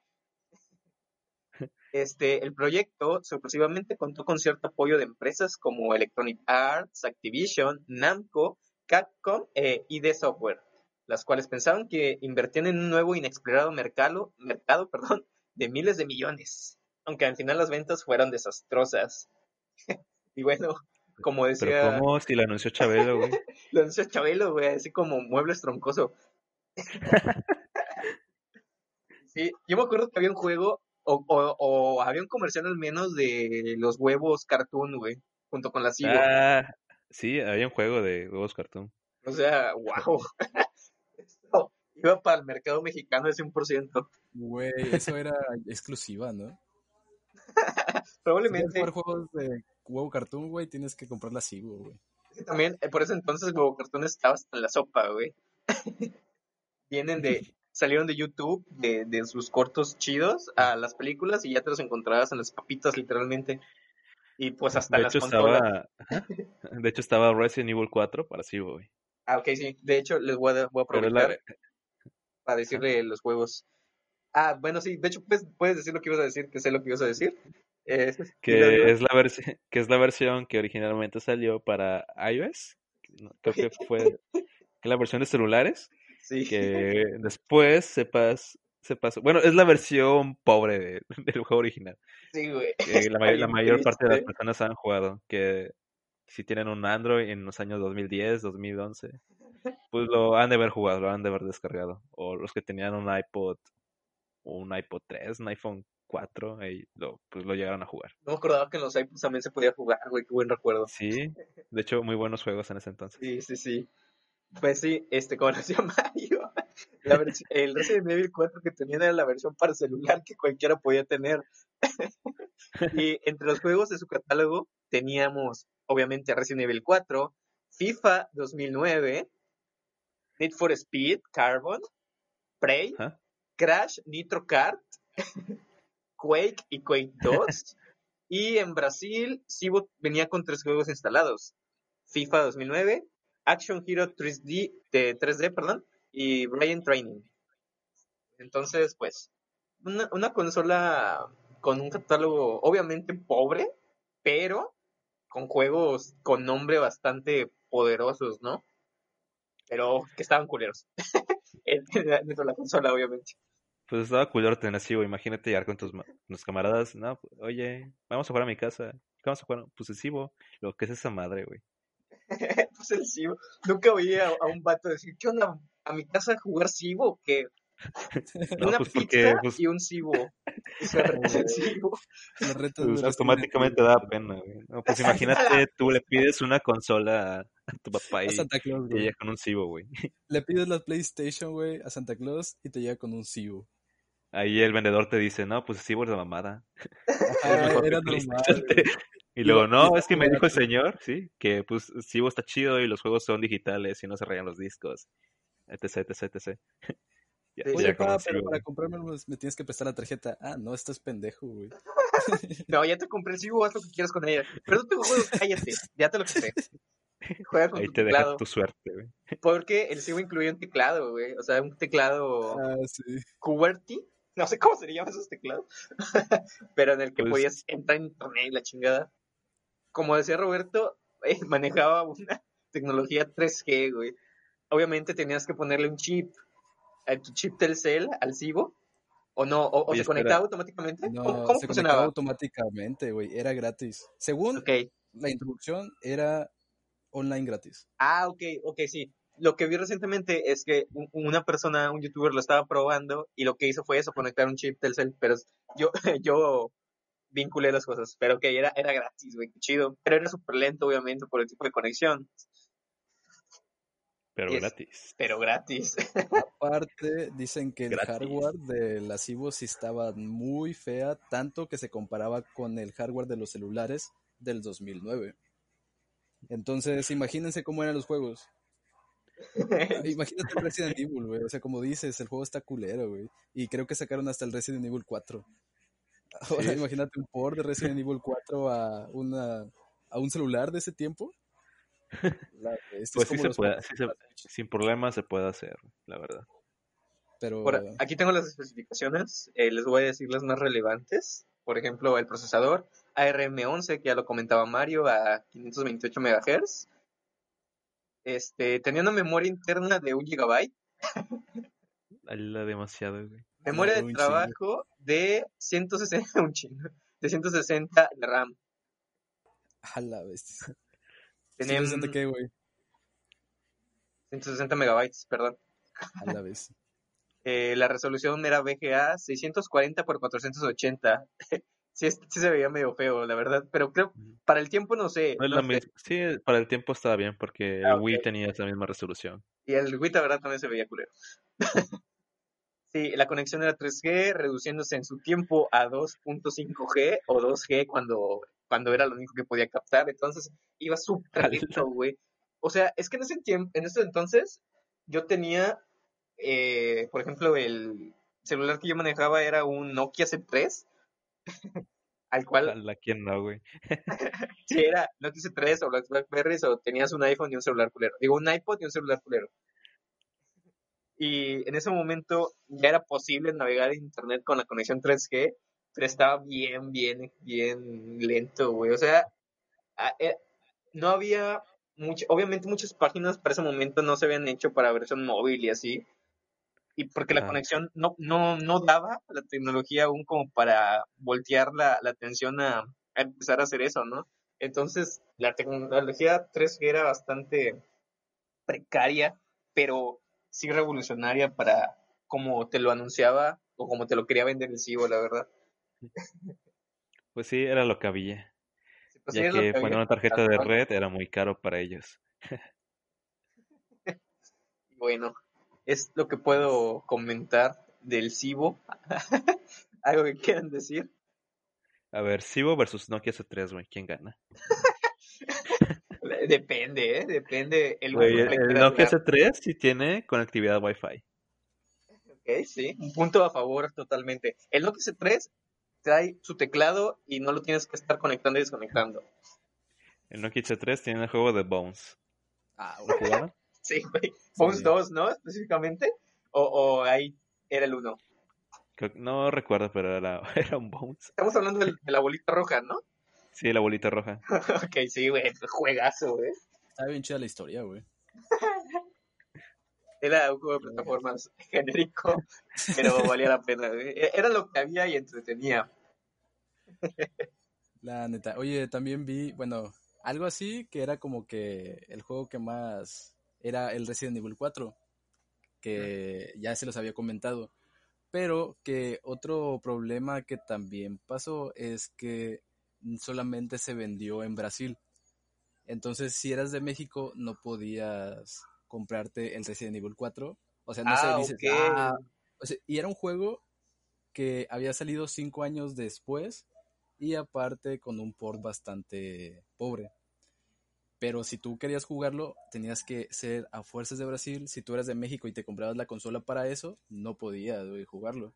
Este, el proyecto sorpresivamente contó con cierto apoyo de empresas como Electronic Arts, Activision, Namco, Capcom e ID Software, las cuales pensaban que invertían en un nuevo inexplorado mercado, mercado perdón, de miles de millones, aunque al final las ventas fueron desastrosas. y bueno, como Pero decía... ¿cómo si la anunció Chabelo, güey? Lo anunció Chabelo, güey, así como muebles troncoso. sí, yo me acuerdo que había un juego, o, o, o había un comercial al menos de los huevos cartoon, güey, junto con la Cibo. Ah, sí, había un juego de huevos cartoon. O sea, wow. Esto iba para el mercado mexicano de 100%. Güey, eso era exclusiva, ¿no? Si quieres Probablemente, juegos de huevo cartoon, güey, tienes que comprarla así, güey. también, eh, por ese entonces huevo cartoon estaba hasta en la sopa, güey. Vienen de, salieron de YouTube, de, de sus cortos chidos, a las películas y ya te los encontrabas en las papitas, literalmente. Y pues hasta De las hecho consolas. estaba, ajá, de hecho estaba Resident Evil 4 para sí, güey. Ah, ok, sí. De hecho, les voy a, voy a aprovechar la, para decirle los juegos. Ah, bueno, sí. De hecho, pues, puedes decir lo que ibas a decir, que sé lo que ibas a decir. Eh, que es la versión que es la versión que originalmente salió para iOS no, creo que fue la versión de celulares Sí. que después se pas, se pasó bueno es la versión pobre de- del juego original Sí, güey. que la, mayor parte de las personas han jugado que si tienen un Android en los años 2010 2011 pues lo han de haber jugado lo han de haber descargado o los que tenían un iPod un iPod 3 un iPhone 4 ahí lo, pues lo llegaron a jugar No me acordaba que en los iPods también se podía jugar, güey. Qué buen recuerdo. Sí, de hecho, muy buenos juegos en ese entonces. Sí, sí, sí. Pues sí, este, como decía Mario, la el Resident Evil 4 que tenían era la versión para celular que cualquiera podía tener. y entre los juegos de su catálogo teníamos, obviamente, Resident Evil 4, FIFA 2009, Need for Speed, Carbon, Prey. Crash, Nitro Kart, Quake y Quake 2. y en Brasil, Cibo venía con tres juegos instalados. FIFA 2009, Action Hero 3D, de 3D, perdón, y Brian Training. Entonces, pues, una, consola con un catálogo obviamente pobre, pero con juegos con nombre bastante poderosos, ¿no? Pero que estaban culeros. Dentro de la consola, obviamente. Pues estaba culero tener así, güey. Imagínate llegar con tus, tus camaradas. No, oye, vamos a jugar a mi casa. ¿Qué vamos a jugar? El Cibo. Lo que es esa madre, güey. pues el Cibo. Nunca oí a, a un vato decir, ¿qué onda? ¿A mi casa a jugar Cibo? Que No, una pues pizza porque pues, y un cibo. O sea, el cibo. Pues, automáticamente da pena, güey. No, pues imagínate, tú le pides una consola a, tu papá y Santa Claus, te güey. llega con un cibo, güey. Le pides la PlayStation, güey, a Santa Claus y te llega con un Cibo. Ahí el vendedor te dice, no, pues el cibo es de mamada. Era normal. Y luego, no, es que me dijo el señor, sí, que pues Cibo está chido y los juegos son digitales y no se rayan los discos, etc, etc, etc. Ya, Sí, Oye, pa, pero para comprarme me tienes que prestar la tarjeta. Ah, no, estás pendejo, güey. No, ya te compré el cibo, haz lo que quieras con ella. Pero no tengo juegos, cállate. Ya te lo compré. Juega con Ahí tu te deja teclado. tu suerte, güey. Porque el cibo incluía un teclado, güey. O sea, un teclado Ah, sí. QWERTY. No sé cómo se le llaman esos teclados. Pero en el que Pues- podías entrar en internet y la chingada. Como decía Roberto, eh, manejaba una tecnología 3G, güey. Obviamente tenías que ponerle un chip, a tu chip Telcel al cibo. ¿O no? ¿O, o Oye, se espera. conectaba automáticamente? No, ¿Cómo, cómo se conectaba funcionaba? automáticamente, güey. Era gratis. Según Ok. la introducción, era online gratis. Ah, ok, ok, sí. Lo que vi recientemente es que un- una persona, un youtuber, lo estaba probando y lo que hizo fue eso, conectar un chip Telcel, pero yo, yo vinculé las cosas, pero que era, era gratis, güey, qué chido. Pero era súper lento, obviamente, por el tipo de conexión, Pero Es- gratis. pero gratis. Aparte, dicen que el Gratis. hardware de la Cibo sí estaba muy fea, tanto que se comparaba con el hardware de los celulares del 2009. Entonces, imagínense cómo eran los juegos. Imagínate el Resident Evil, güey. O sea, como dices, el juego está culero, güey. Y creo que sacaron hasta el Resident Evil 4. Ahora, Sí. imagínate un port de Resident Evil 4 a, una, a un celular de ese tiempo. La- este es Pues sí se puede, sí se- sin problema se puede hacer, la verdad. Pero Por- aquí tengo las especificaciones, eh, les voy a decir las más relevantes. Por ejemplo, el procesador ARM11, que ya lo comentaba Mario, a 528 MHz. Este, tenía una memoria interna de 1 GB, Habla demasiado, güey. Memoria de chingo. trabajo de 160, un chingo, de 160 de RAM. a la bestia. Tenía 160 qué, güey. 160 megabytes, perdón. A la vez. Eh, la resolución era VGA 640 por 480. sí, sí se veía medio feo, la verdad, pero creo, para el tiempo no sé. No no Sí, para el tiempo estaba bien porque Ah, el Wii ok. tenía esa misma resolución. Y el Wii, la verdad, también se veía culero. Sí, la conexión era 3G, reduciéndose en su tiempo a 2.5G o 2G cuando, cuando era lo único que podía captar. Entonces, iba súper lento, güey. O sea, es que en ese tiempo, en ese entonces, yo tenía, eh, por ejemplo, el celular que yo manejaba era un Nokia C3, al cual Ojalá, ¿quién no, güey? si era Nokia C3 o las Blackberries o tenías un iPhone y un celular culero. Digo, un iPod y un celular culero. Y en ese momento ya era posible navegar en internet con la conexión 3G, pero estaba bien, bien, bien lento, güey. O sea, eh, no había mucho, obviamente muchas páginas para ese momento no se habían hecho para versión móvil y así. Y porque la Ah. conexión no, no, no daba la tecnología aún como para voltear la, la atención a, a empezar a hacer eso, ¿no? Entonces, la tecnología 3G era bastante precaria, pero sí revolucionaria para como te lo anunciaba o como te lo quería vender el Cibo, la verdad. Pues sí, era lo que había. Sí, pues, Ya sí, que que una tarjeta de red era muy caro para ellos. Bueno, es lo que puedo comentar del Cibo. ¿Algo que quieran decir? A ver, Cibo versus Nokia C3, güey, ¿quién gana? Depende, ¿eh? Depende. El uso el, Nokia dar. C3 sí tiene conectividad Wi-Fi. Ok, sí, un punto a favor totalmente. El Nokia C3 trae su teclado y no lo tienes que estar conectando y desconectando. El Nokia C3 tiene el juego de Bones. Ah, ¿Lo? Sí, güey. Bones Sí. 2, ¿no? Específicamente. O, o ahí era el 1. Creo que- no recuerdo, pero era, era un Bones. Estamos hablando de la bolita roja, ¿no? Sí, la bolita roja. ok, sí, güey. Juegazo, güey. Está bien chida la historia, güey. Era un juego de plataformas genérico, pero valía la pena, güey. E- Era lo que había y entretenía. La neta. Oye, también vi, bueno, algo así que era como que el juego que más era el Resident Evil 4. que ya se los había comentado. Pero que otro problema que también pasó es que solamente se vendió en Brasil. Entonces, si eras de México, no podías comprarte el Resident Evil 4. O sea, no Ah, se. "Ah", o sea, y era un juego que había salido cinco años después y aparte con un port bastante pobre. Pero si tú querías jugarlo, tenías que ser a fuerzas de Brasil. Si tú eras de México y te comprabas la consola para eso, no podías jugarlo.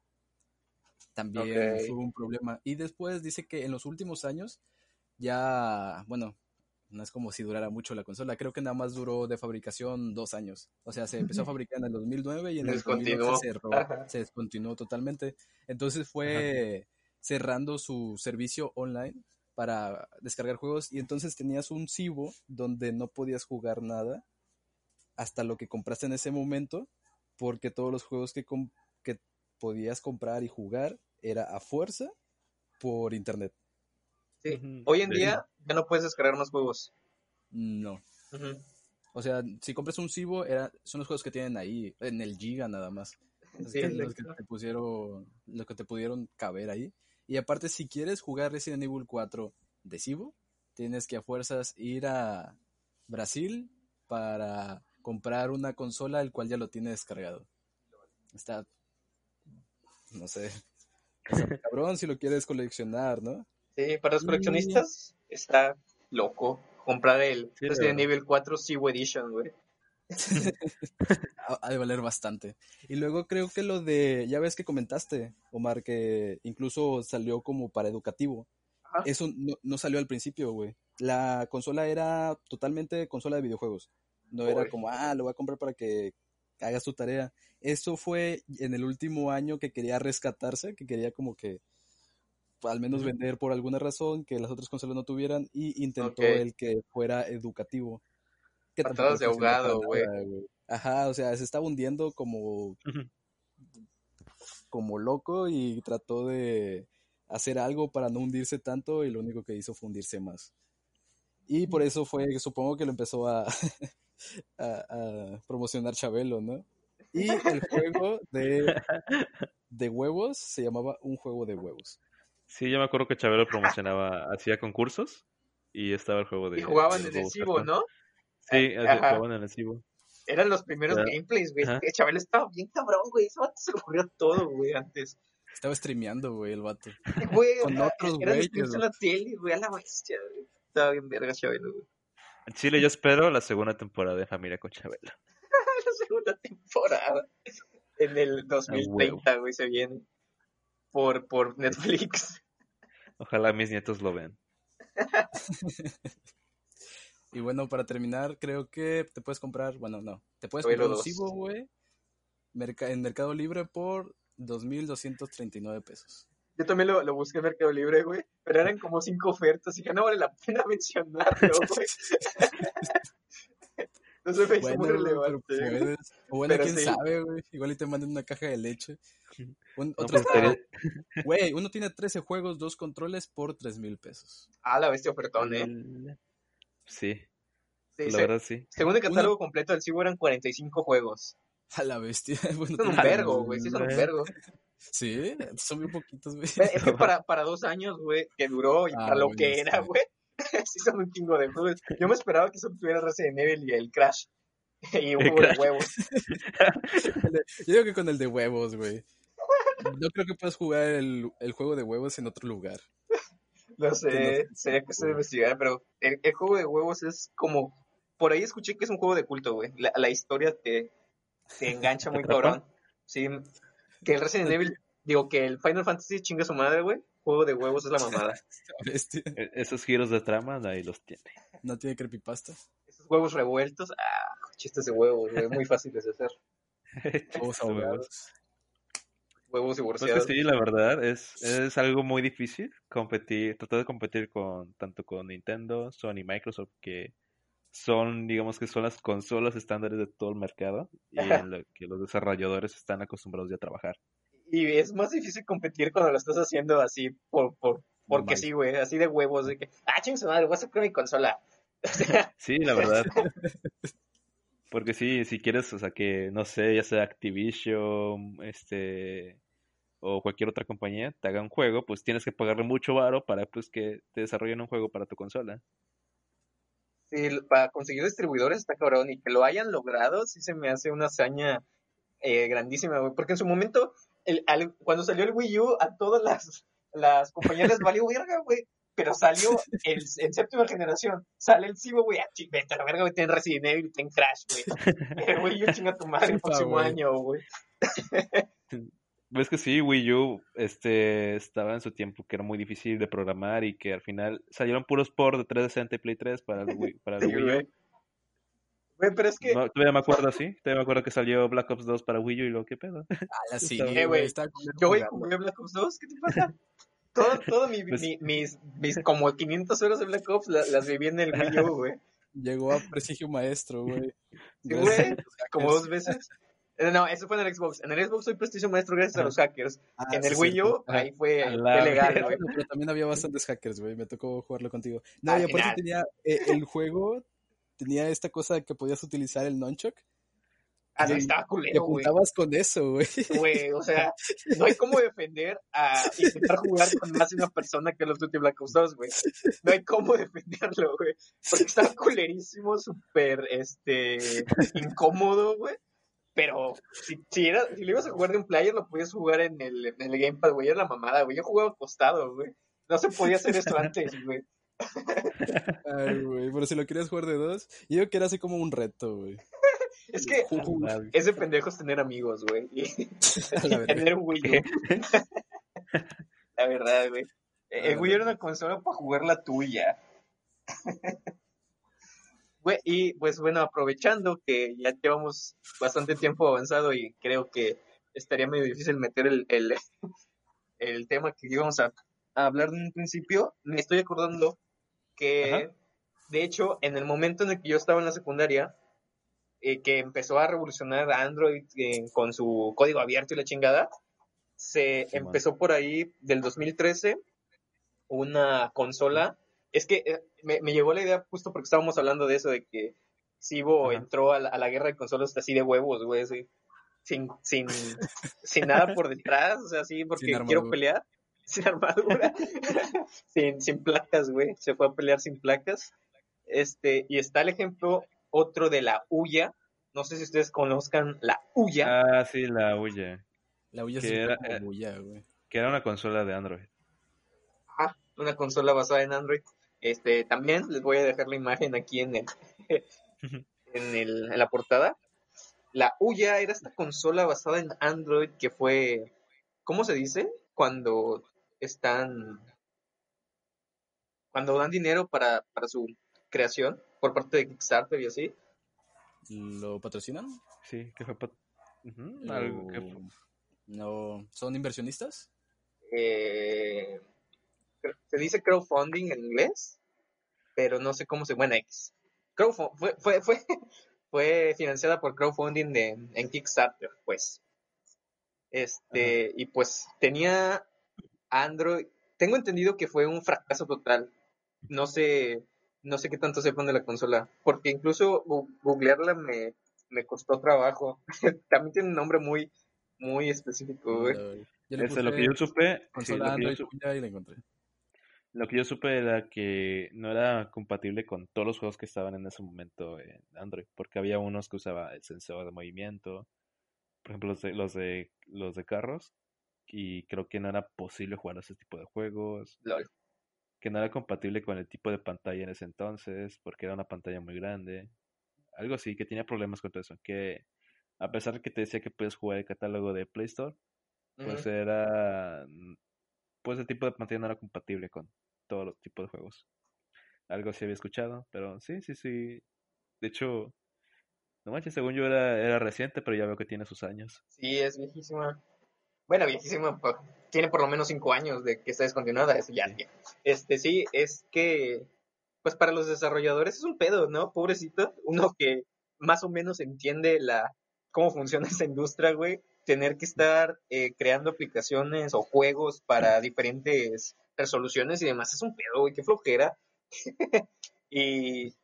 También Ok. fue un problema. Y después dice que en los últimos años ya, bueno, no es como si durara mucho la consola. Creo que nada más duró de fabricación dos años. O sea, se empezó a fabricar en el 2009 y en el Descontinuó. 2011 cerró, Ajá. se descontinuó totalmente. Entonces fue cerrando su servicio online para descargar juegos y entonces tenías un Cibo donde no podías jugar nada hasta lo que compraste en ese momento porque todos los juegos que, com- que podías comprar y jugar era a fuerza por internet. Sí. Hoy en Sí. día ya no puedes descargar más juegos. No. O sea, si compras un Cibo, era, son los juegos que tienen ahí, en el Giga nada más. Sí, que, los que te pusieron, los que te pudieron caber ahí. Y aparte, si quieres jugar Resident Evil 4 de Cibo, tienes que a fuerzas ir a Brasil para comprar una consola el cual ya lo tiene descargado. Está, no sé, está cabrón si lo quieres coleccionar, ¿no? Sí, para los Y- coleccionistas está loco comprar el Sí, Resident pero- Evil 4 Cibo Edition, güey. ha, de valer bastante. Y luego creo que lo de, ya ves que comentaste, Omar, que incluso salió como para educativo. Ajá. Eso no, no salió al principio, güey. La consola era totalmente consola de videojuegos. No era como, ah, lo voy a comprar para que hagas tu tarea. Eso fue en el último año que quería rescatarse, que quería como que al menos vender por alguna razón que las otras consolas no tuvieran y intentó el que fuera educativo. Que Patadas de ahogado, güey. Ajá, o sea, se estaba hundiendo como, como loco y trató de hacer algo para no hundirse tanto y lo único que hizo fue hundirse más. Y por eso fue, supongo que lo empezó a, a, a promocionar Chabelo, ¿no? Y el juego de, de huevos se llamaba Un juego de huevos. Sí, yo me acuerdo que Chabelo promocionaba, hacía concursos y estaba el juego de. Y jugaban en el Cibo. ¿no? Sí, Ajá. jugaban en el Cibo. Eran los primeros gameplays, güey. Chabelo estaba bien cabrón, güey. Ese vato se le ocurrió todo, güey, antes. Estaba streameando, güey, el vato. Güey, Con era- otros güeyes, streams en la tele, güey, a la bestia, güey. Estaba bien verga Chabelo, güey. En Chile yo espero la segunda temporada de Familia con Chabelo. La segunda temporada. En el 2030, güey, se viene. Por, por Netflix. Ojalá mis nietos lo vean. Y bueno, para terminar, creo que te puedes comprar, bueno, no, te puedes Chabelo comprar un 2. Cibo, güey, en Mercado Libre por 2.239 pesos. Yo también lo, lo busqué en Mercado Libre, güey. Pero eran como cinco ofertas y que no vale la pena mencionarlo, güey. no se me hizo muy Bueno, pero relevante. puedes. O bueno, Pero quién sí. sabe, güey. Igual y te manden una caja de leche. Un- No, otro pues, Güey, uno tiene 13 juegos, dos controles por 3 mil pesos. Ah, la bestia ofertón, eh. Sí, Sí, la se- verdad sí. según el catálogo completo del Cibo eran 45 juegos. A la bestia. Bueno, Son un vergo, güey. Sí, son un vergo. Sí, son muy poquitos, güey. Es que para, para dos años, güey, que duró y Ah, para lo bueno, que era, güey. Sí, son un chingo de juegos. Yo me esperaba que solo tuviera Resident Evil y el Crash. Y juego de huevos. Yo digo que con el de huevos, güey. No creo que puedas jugar el, el juego de huevos en otro lugar. No sé, sería cuestión de investigar, pero el, el juego de huevos es como. Por ahí escuché que es un juego de culto, güey. La, la historia te, te engancha muy cabrón. Sí, que el Resident Evil, digo que el Final Fantasy chinga su madre, güey. Juego de huevos es la mamada. E- Esos giros de trama, ahí los tiene. No tiene creepypasta. Esos huevos revueltos, ah, chistes de huevos, güey, muy fáciles de hacer. Huevos ahogados. Huevos Pues que divorciados. sí, la verdad, es, es algo muy difícil competir, tratar de competir con tanto con Nintendo, Sony, Microsoft, que son, digamos que son las consolas estándares de todo el mercado y en lo que los desarrolladores están acostumbrados ya a trabajar. Y es más difícil competir cuando lo estás haciendo así por, por porque Normal. sí, güey, así de huevos, de que, ah, chingue su madre, voy a sacar mi consola. O sea, Sí, la verdad. Porque sí, si quieres, o sea, que, no sé, ya sea Activision, este, o cualquier otra compañía, te haga un juego, pues tienes que pagarle mucho varo para, pues, que te desarrollen un juego para tu consola. Sí, para conseguir distribuidores está cabrón, y que lo hayan logrado, sí se me hace una hazaña eh, grandísima, güey, porque en su momento, el, al- cuando salió el Wii U, a todas las, las compañías les valió verga, güey. Pero salió el, en séptima generación, sale el Cibo, güey, ah, vete a la verga, güey, ten Resident Evil, ten Crash, güey. El Wii U chinga tu madre el próximo año, güey. Ves que sí, Wii U este, estaba en su tiempo que era muy difícil de programar y que al final salieron puros ports de 360 y Play 3 para el Wii, para el Sí, Wii U. güey. Güey, pero es que, No, todavía me acuerdo así, todavía me acuerdo que salió Black Ops 2 para Wii U y lo que pedo. Ah, sí, Eh, güey. está yo, güey, jugué Black Ops 2, ¿qué te pasa? Todo, todo mi, Pues- mi- mis, mis como 500 horas de Black Ops la- las viví en el Wii U, güey. Llegó a prestigio maestro, güey. Sí, güey, a como dos veces. Eh, No, eso fue en el Xbox. En el Xbox soy prestigio maestro gracias a los hackers. Ah, en el Wii. U, ahí fue, legal, güey. Pero también había bastantes hackers, güey. Me tocó jugarlo contigo. No, Al y aparte final. tenía eh, el juego, tenía esta cosa de que podías utilizar el nunchuck Ah, y- estaba culero, güey. apuntabas con eso, güey. Güey, o sea, no hay cómo defender a intentar jugar con más de una persona que los Duty Black Ops 2, güey. No hay cómo defenderlo, güey. Porque estaba culerísimo, súper, este, incómodo, güey. Pero si, si, era, si lo ibas a jugar de un player, lo podías jugar en el, en el Gamepad, güey. Era la mamada, güey. Yo jugaba acostado, güey. No se podía hacer eso antes, güey. Ay, güey. Pero si lo querías jugar de dos, yo digo que era así como un reto, güey. Es que es de pendejos tener amigos, güey. Y, y tener un Wii U. La verdad, güey. El Wii U era una consola para jugar la tuya. Y pues bueno, aprovechando que ya llevamos bastante tiempo avanzado y creo que estaría medio difícil meter el, el, el tema que íbamos a, a hablar en un principio, me estoy acordando que, Ajá. de hecho, en el momento en el que yo estaba en la secundaria, eh, que empezó a revolucionar Android eh, con su código abierto y la chingada, se empezó por ahí del 2013 una consola. Es que eh, me, me llegó la idea justo porque estábamos hablando de eso, de que Sibo Ajá. entró a la, a la guerra de consolas así de huevos, güey, así, sin, sin, sin nada por detrás, o sea, así porque quiero pelear, sin armadura, sin, sin placas, güey, se fue a pelear sin placas. Este, y está el ejemplo otro de la Uya, no sé si ustedes conozcan la Uya. Ah, sí, la Uya, La Que se era- como eh, bulla, güey. que era una consola de Android. Ajá, una consola basada en Android. Este, también les voy a dejar la imagen aquí en el, en, el, en la portada. La Uya era esta consola basada en Android que fue, ¿cómo se dice? Cuando están, cuando dan dinero para, para su creación por parte de Kickstarter y así. ¿Lo patrocinan? Sí, que fue... pat- algo que fue- No, ¿Son inversionistas? Eh, se dice crowdfunding en inglés, pero no sé cómo se buena X. Crowdfund- fue, fue, fue, fue financiada por crowdfunding de, en Kickstarter, pues. Este, y pues tenía Android. Tengo entendido que fue un fracaso total. No sé, no sé qué tanto sepan de la consola, porque incluso googlearla me, me costó trabajo. También tiene un nombre muy, muy específico, güey. Este, lo que yo supe, sí, consola lo, que yo y la encontré. Lo que yo supe era que no era compatible con todos los juegos que estaban en ese momento en Android, porque había unos que usaba el sensor de movimiento, por ejemplo los de, los de, los de carros, y creo que no era posible jugar ese tipo de juegos, Lol. que no era compatible con el tipo de pantalla en ese entonces, porque era una pantalla muy grande, algo así, que tenía problemas con todo eso, que a pesar de que te decía que puedes jugar el catálogo de Play Store, pues era pues el tipo de pantalla no era compatible con todos los tipos de juegos algo así había escuchado pero sí sí sí de hecho no manches según yo era, era reciente pero ya veo que tiene sus años Sí, es viejísima. Bueno, viejísima, po- tiene por lo menos cinco años de que está descontinuada. Eso ya, Sí. ya. Este, sí, es que, pues para los desarrolladores es un pedo, ¿no? Pobrecito. Uno que más o menos entiende la cómo funciona esa industria, güey. Tener que estar eh, creando aplicaciones o juegos para diferentes resoluciones y demás es un pedo, güey. Qué flojera. y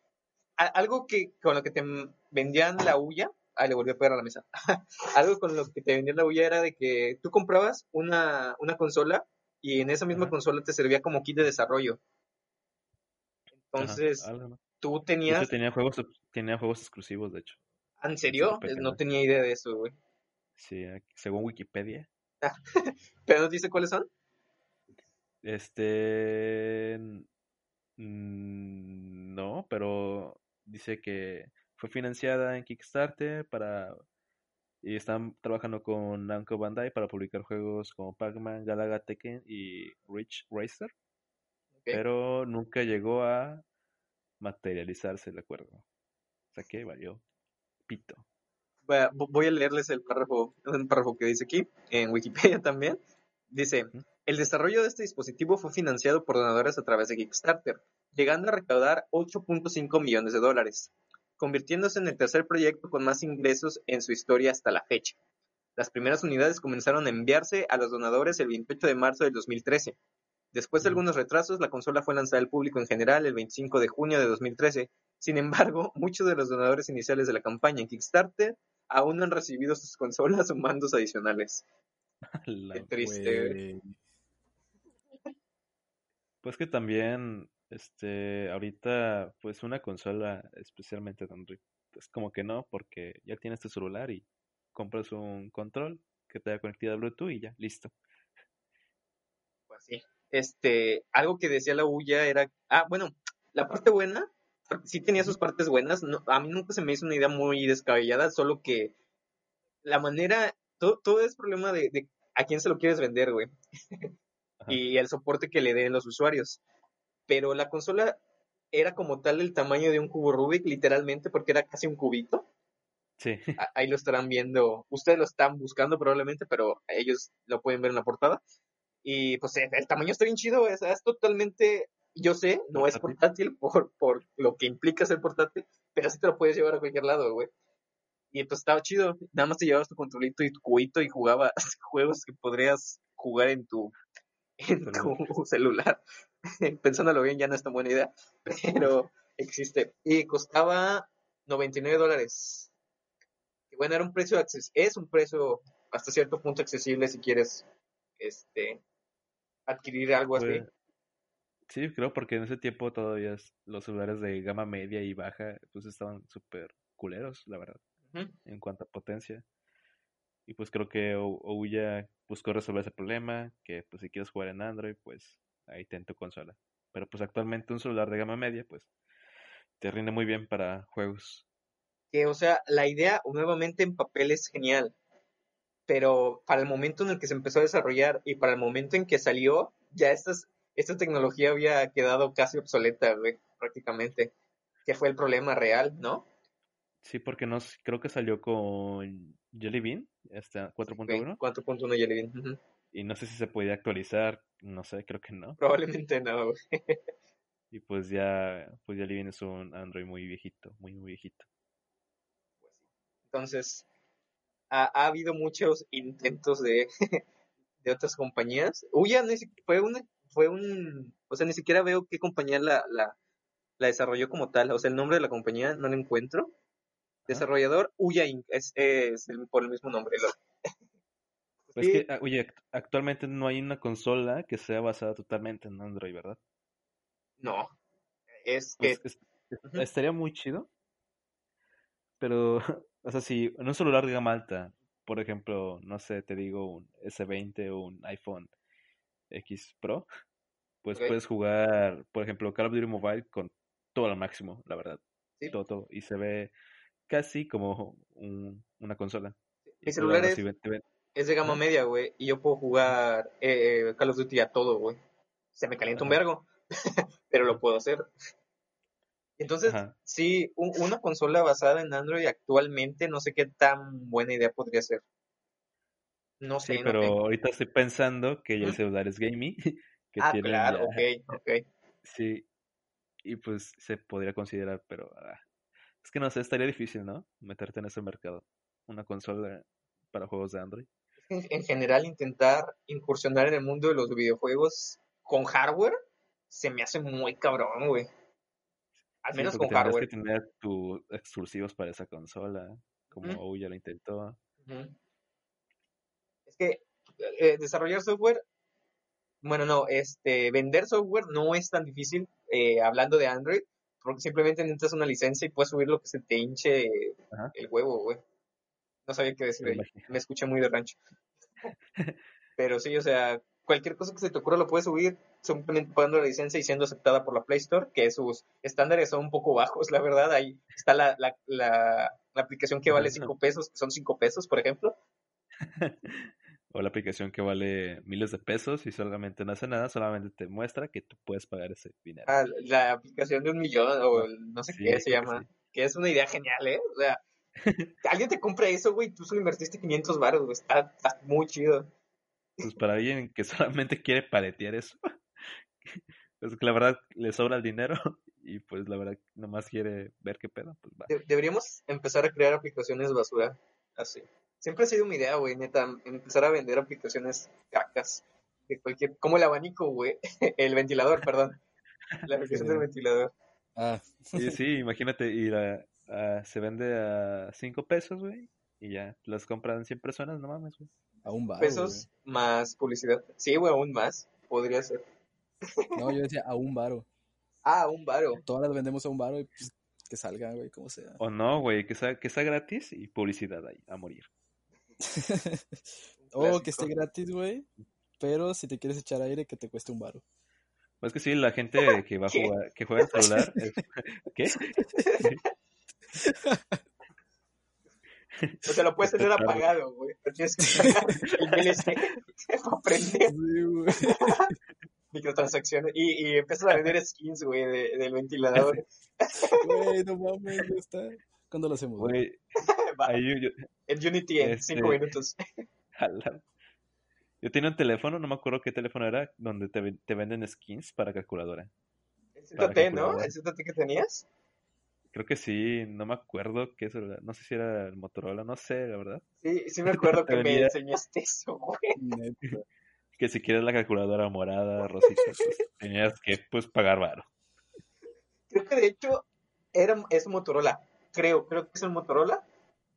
algo que con lo que te, vendían la huya. Ah, le volví a pegar a la mesa. Algo con lo que te vendían la huya era de que tú comprabas una, una consola y en esa misma Ajá. consola te servía como kit de desarrollo. Entonces, tú tenías... tenía juegos, tenía juegos exclusivos, de hecho. ¿En serio? No tenía idea de eso, güey. Sí, aquí- según Wikipedia. ¿Pero no dice cuáles son? Este. mm, No, pero dice que fue financiada en Kickstarter para. Y están trabajando con Namco Bandai para publicar juegos como Pac-Man, Galaga Tekken y Rich Racer. Pero nunca llegó a materializarse el acuerdo. O sea que valió pito. Voy a leerles el párrafo, un párrafo que dice aquí, en Wikipedia también. Dice, el desarrollo de este dispositivo fue financiado por donadores a través de Kickstarter, llegando a recaudar 8.5 millones de dólares, convirtiéndose en el tercer proyecto con más ingresos en su historia hasta la fecha. Las primeras unidades comenzaron a enviarse a los donadores el 28 de marzo del 2013. Después de algunos retrasos, la consola fue lanzada al público en general el 25 de junio de 2013. Sin embargo, muchos de los donadores iniciales de la campaña en Kickstarter aún no han recibido sus consolas o mandos adicionales. La- Qué triste. Pues que también, este, ahorita, pues una consola, especialmente de Android, pues como que no, porque ya tienes tu celular y compras un control que te da conectividad Bluetooth y ya, listo. Pues sí. Este, algo que decía la Uya era, ah, bueno, la parte buena, sí tenía sus partes buenas, no, a mí nunca se me hizo una idea muy descabellada, solo que la manera, todo, todo es problema de, de a quién se lo quieres vender, güey. Y el soporte que le den los usuarios. Pero la consola era como tal el tamaño de un cubo Rubik, literalmente, porque era casi un cubito. Sí, A- Ahí lo estarán viendo, ustedes lo están buscando probablemente, pero ellos lo pueden ver en la portada. Y pues el, el tamaño está bien chido, es, es totalmente, yo sé, no es portátil por, por lo que implica ser portátil, pero sí te lo puedes llevar a cualquier lado, güey. Y pues estaba chido, nada más te llevabas tu controlito y tu cubito y jugabas juegos que podrías jugar en tu, en tu celular. Pensándolo bien, ya no es tan buena idea, pero existe. Y costaba 99 dólares. Que bueno, era un precio acces- es un precio hasta cierto punto accesible si quieres este adquirir algo así. Pues, sí, creo porque en ese tiempo todavía los celulares de gama media y baja, pues estaban súper culeros, la verdad, en cuanto a potencia. Y pues creo que O- Ouya buscó resolver ese problema, que pues si quieres jugar en Android, pues ahí ten tu consola. Pero pues actualmente un celular de gama media, pues te rinde muy bien para juegos. Que, o sea, la idea nuevamente en papel es genial, pero para el momento en el que se empezó a desarrollar y para el momento en que salió, ya estas, esta tecnología había quedado casi obsoleta, güey, prácticamente. Que fue el problema real, ¿no? Sí, porque no, creo que salió con Jelly Bean, este 4.1, 4.1 Jelly Bean. y no sé si se podía actualizar, no sé, creo que no. Probablemente no, güey. Y pues ya, pues Jelly Bean es un Android muy viejito, muy, muy viejito. Entonces, ha, ha habido muchos intentos de, de otras compañías. Uya fue un, fue un, o sea, ni siquiera veo qué compañía la, la, la desarrolló como tal. O sea, el nombre de la compañía no lo encuentro. Desarrollador Uya Inc. Es, es el- por el mismo nombre. lo- Pues Sí, que, ah, oye, act- actualmente no hay una consola que sea basada totalmente en Android, ¿verdad? no. Es que, es- es- estaría muy chido, pero, o sea, si en un celular de gama alta, por ejemplo, no sé, te digo un S20 o un iPhone X Pro, pues puedes jugar, por ejemplo, Call of Duty Mobile con todo al máximo, la verdad. Sí. Todo, todo, y se ve casi como un- una consola. Mi pues, celular es- es de gama media, güey. Y yo puedo jugar eh, Call of Duty a todo, güey. Se me calienta un vergo, pero lo puedo hacer. Entonces, Ajá. sí, u- una consola basada en Android actualmente no sé qué tan buena idea podría ser. No sé, Sí, pero ahorita estoy pensando que ya el celular es gaming, que Ah, tienen claro, ya, ok, ok. sí, y pues se podría considerar, pero ah, es que no sé, estaría difícil, ¿no? Meterte en ese mercado, una consola para juegos de Android. En, en general, intentar incursionar en el mundo de los videojuegos con hardware se me hace muy cabrón, güey. Al menos con tendrás hardware. que tener tus exclusivos para esa consola, como Ujú. Ouya lo intentó. Es que eh, desarrollar software, bueno, no, este, vender software no es tan difícil eh, hablando de Android, porque simplemente necesitas una licencia y puedes subir lo que se te hinche Ajá. el huevo, güey. No sabía qué decir Me escuché muy de rancho. Pero sí, o sea, cualquier cosa que se te ocurra lo puedes subir simplemente pagando la licencia y siendo aceptada por la Play Store, que sus estándares son un poco bajos, la verdad. Ahí está la, la, la, la aplicación que vale Ajá. 5 pesos, que son 5 pesos, por ejemplo. O la aplicación que vale miles de pesos y solamente no hace nada, solamente te muestra que tú puedes pagar ese dinero. Ah, la aplicación de un millón o no sé Sí, qué se llama, sí. que es una idea genial, ¿eh? O sea, alguien te compra eso, güey, tú solo invertiste 500 baros, güey, está, está muy chido. Pues para alguien que solamente quiere paletear eso, pues que la verdad le sobra el dinero y pues la verdad nomás quiere ver qué pedo, pues va. De- deberíamos empezar a crear aplicaciones basura, así. Siempre ha sido mi idea, güey, neta, empezar a vender aplicaciones cacas. De cualquier, como el abanico, güey, el ventilador, perdón. La aplicación del ventilador. Ah, Sí, sí, imagínate ir a, a- se vende a 5 pesos, güey, y ya las compran 100 personas, no mames, güey. a un bar. Pesos más publicidad. Sí, güey, aún más, podría ser. No, yo decía a un varo. Ah, un varo. Todas las vendemos a un varo y pues que salgan, güey, como sea. O no, güey, que sea, que sea gratis y publicidad ahí, a morir. o que esté gratis, güey. Pero si te quieres echar aire, que te cueste un varo. Pues que sí, la gente que va a ¿Qué? jugar, que juega en celular, es- ¿qué? O sea, lo puedes tener apagado, güey. Pero tienes que pagar el DLC para aprender Sí, güey. microtransacciones. Y, y empiezas a vender skins, güey, de- del ventilador. Güey, no mames, ya está. ¿Cuándo lo hacemos? güey? El Unity en Este- 5 minutos. jala. Yo tenía un teléfono, no me acuerdo qué teléfono era, donde te, te venden skins para calculadora. El ZT, ¿no? El ZT que tenías. Creo que sí, no me acuerdo qué celular, no sé si era el Motorola, no sé, la verdad. Sí, sí me acuerdo que me enseñaste eso, güey. Que si quieres la calculadora morada, rosita, pues tenías que pues pagar varo. Creo que de hecho era, es Motorola. Creo, creo que es el Motorola.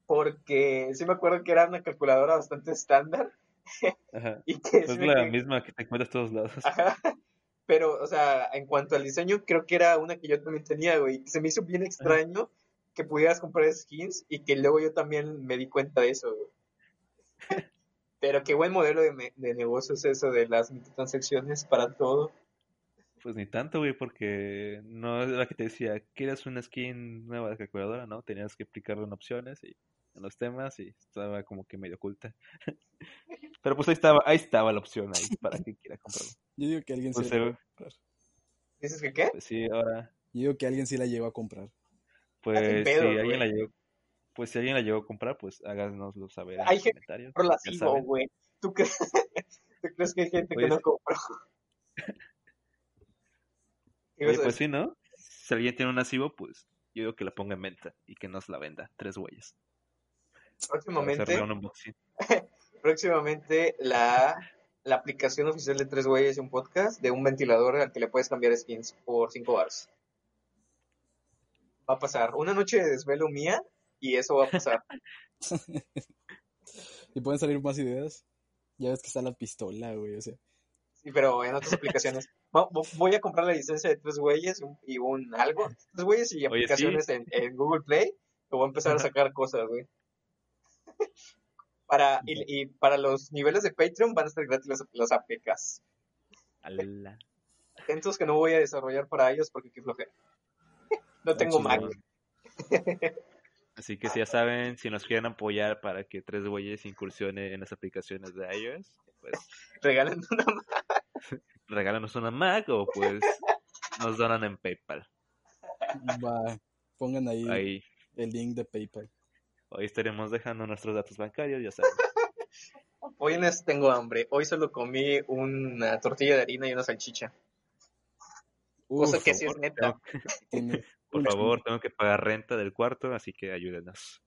Porque sí me acuerdo que era una calculadora bastante estándar. Ajá. Y que Pues me la misma que te encuentras a todos lados. Ajá. Pero, o sea, en cuanto al diseño, creo que era una que yo también tenía, güey. Se me hizo bien extraño que pudieras comprar skins y que luego yo también me di cuenta de eso, güey. Pero qué buen modelo de, de negocio es eso de las microtransacciones para todo. Pues ni tanto, güey, porque no era que te decía, ¿quieres una skin nueva de calculadora? No, tenías que aplicarle en opciones y en los temas y estaba como que medio oculta. Pero pues ahí estaba, ahí estaba la opción ahí para quien quiera comprarlo. Yo digo que alguien Pues, sí la eh, llegó a comprar. ¿Dices que qué? Pues sí, ahora, Yo digo que alguien sí la llegó a comprar. pues pedo, si güey. alguien la llegó, pues si alguien la llegó a comprar, pues háganoslo saber en Hay los gente comentarios. Por la sigo, güey. ¿Tú crees, ¿Tú crees que hay gente Oye, que no compró? ¿Qué Oye, pues sí, ¿no? Si alguien tiene un nasivo, pues yo digo que la ponga en venta y que nos la venda, tres güeyes. Para próximamente, próximamente la, la aplicación oficial de Tres Güeyes y un podcast de un ventilador al que le puedes cambiar skins por 5 bars. Va a pasar una noche de desvelo mía y eso va a pasar. Y pueden salir más ideas. Ya ves que está la pistola, güey. O sea, Sí, pero en otras aplicaciones. Voy a comprar la licencia de Tres Güeyes y un, algo. Tres Güeyes y Oye, sí. aplicaciones en, en Google Play. Y voy a empezar a sacar cosas, güey. Para, y, y para los niveles de Patreon van a estar gratis las, las. Ala. Atentos que no voy a desarrollar para ellos porque qué flojera. No tengo chido. Mac. Así que si ya saben, si nos quieren apoyar para que Tres Güeyes incursione en las aplicaciones de iOS, pues Regalen una Mac. Regálanos una Mac o pues nos donan en PayPal. va, pongan ahí, Ahí, el link de PayPal. hoy estaremos dejando nuestros datos bancarios, ya saben. Hoy les tengo hambre. Hoy solo comí una tortilla de harina y una salchicha. Cosa que sí es neta. Por favor, tengo que pagar renta del cuarto, así que ayúdenos.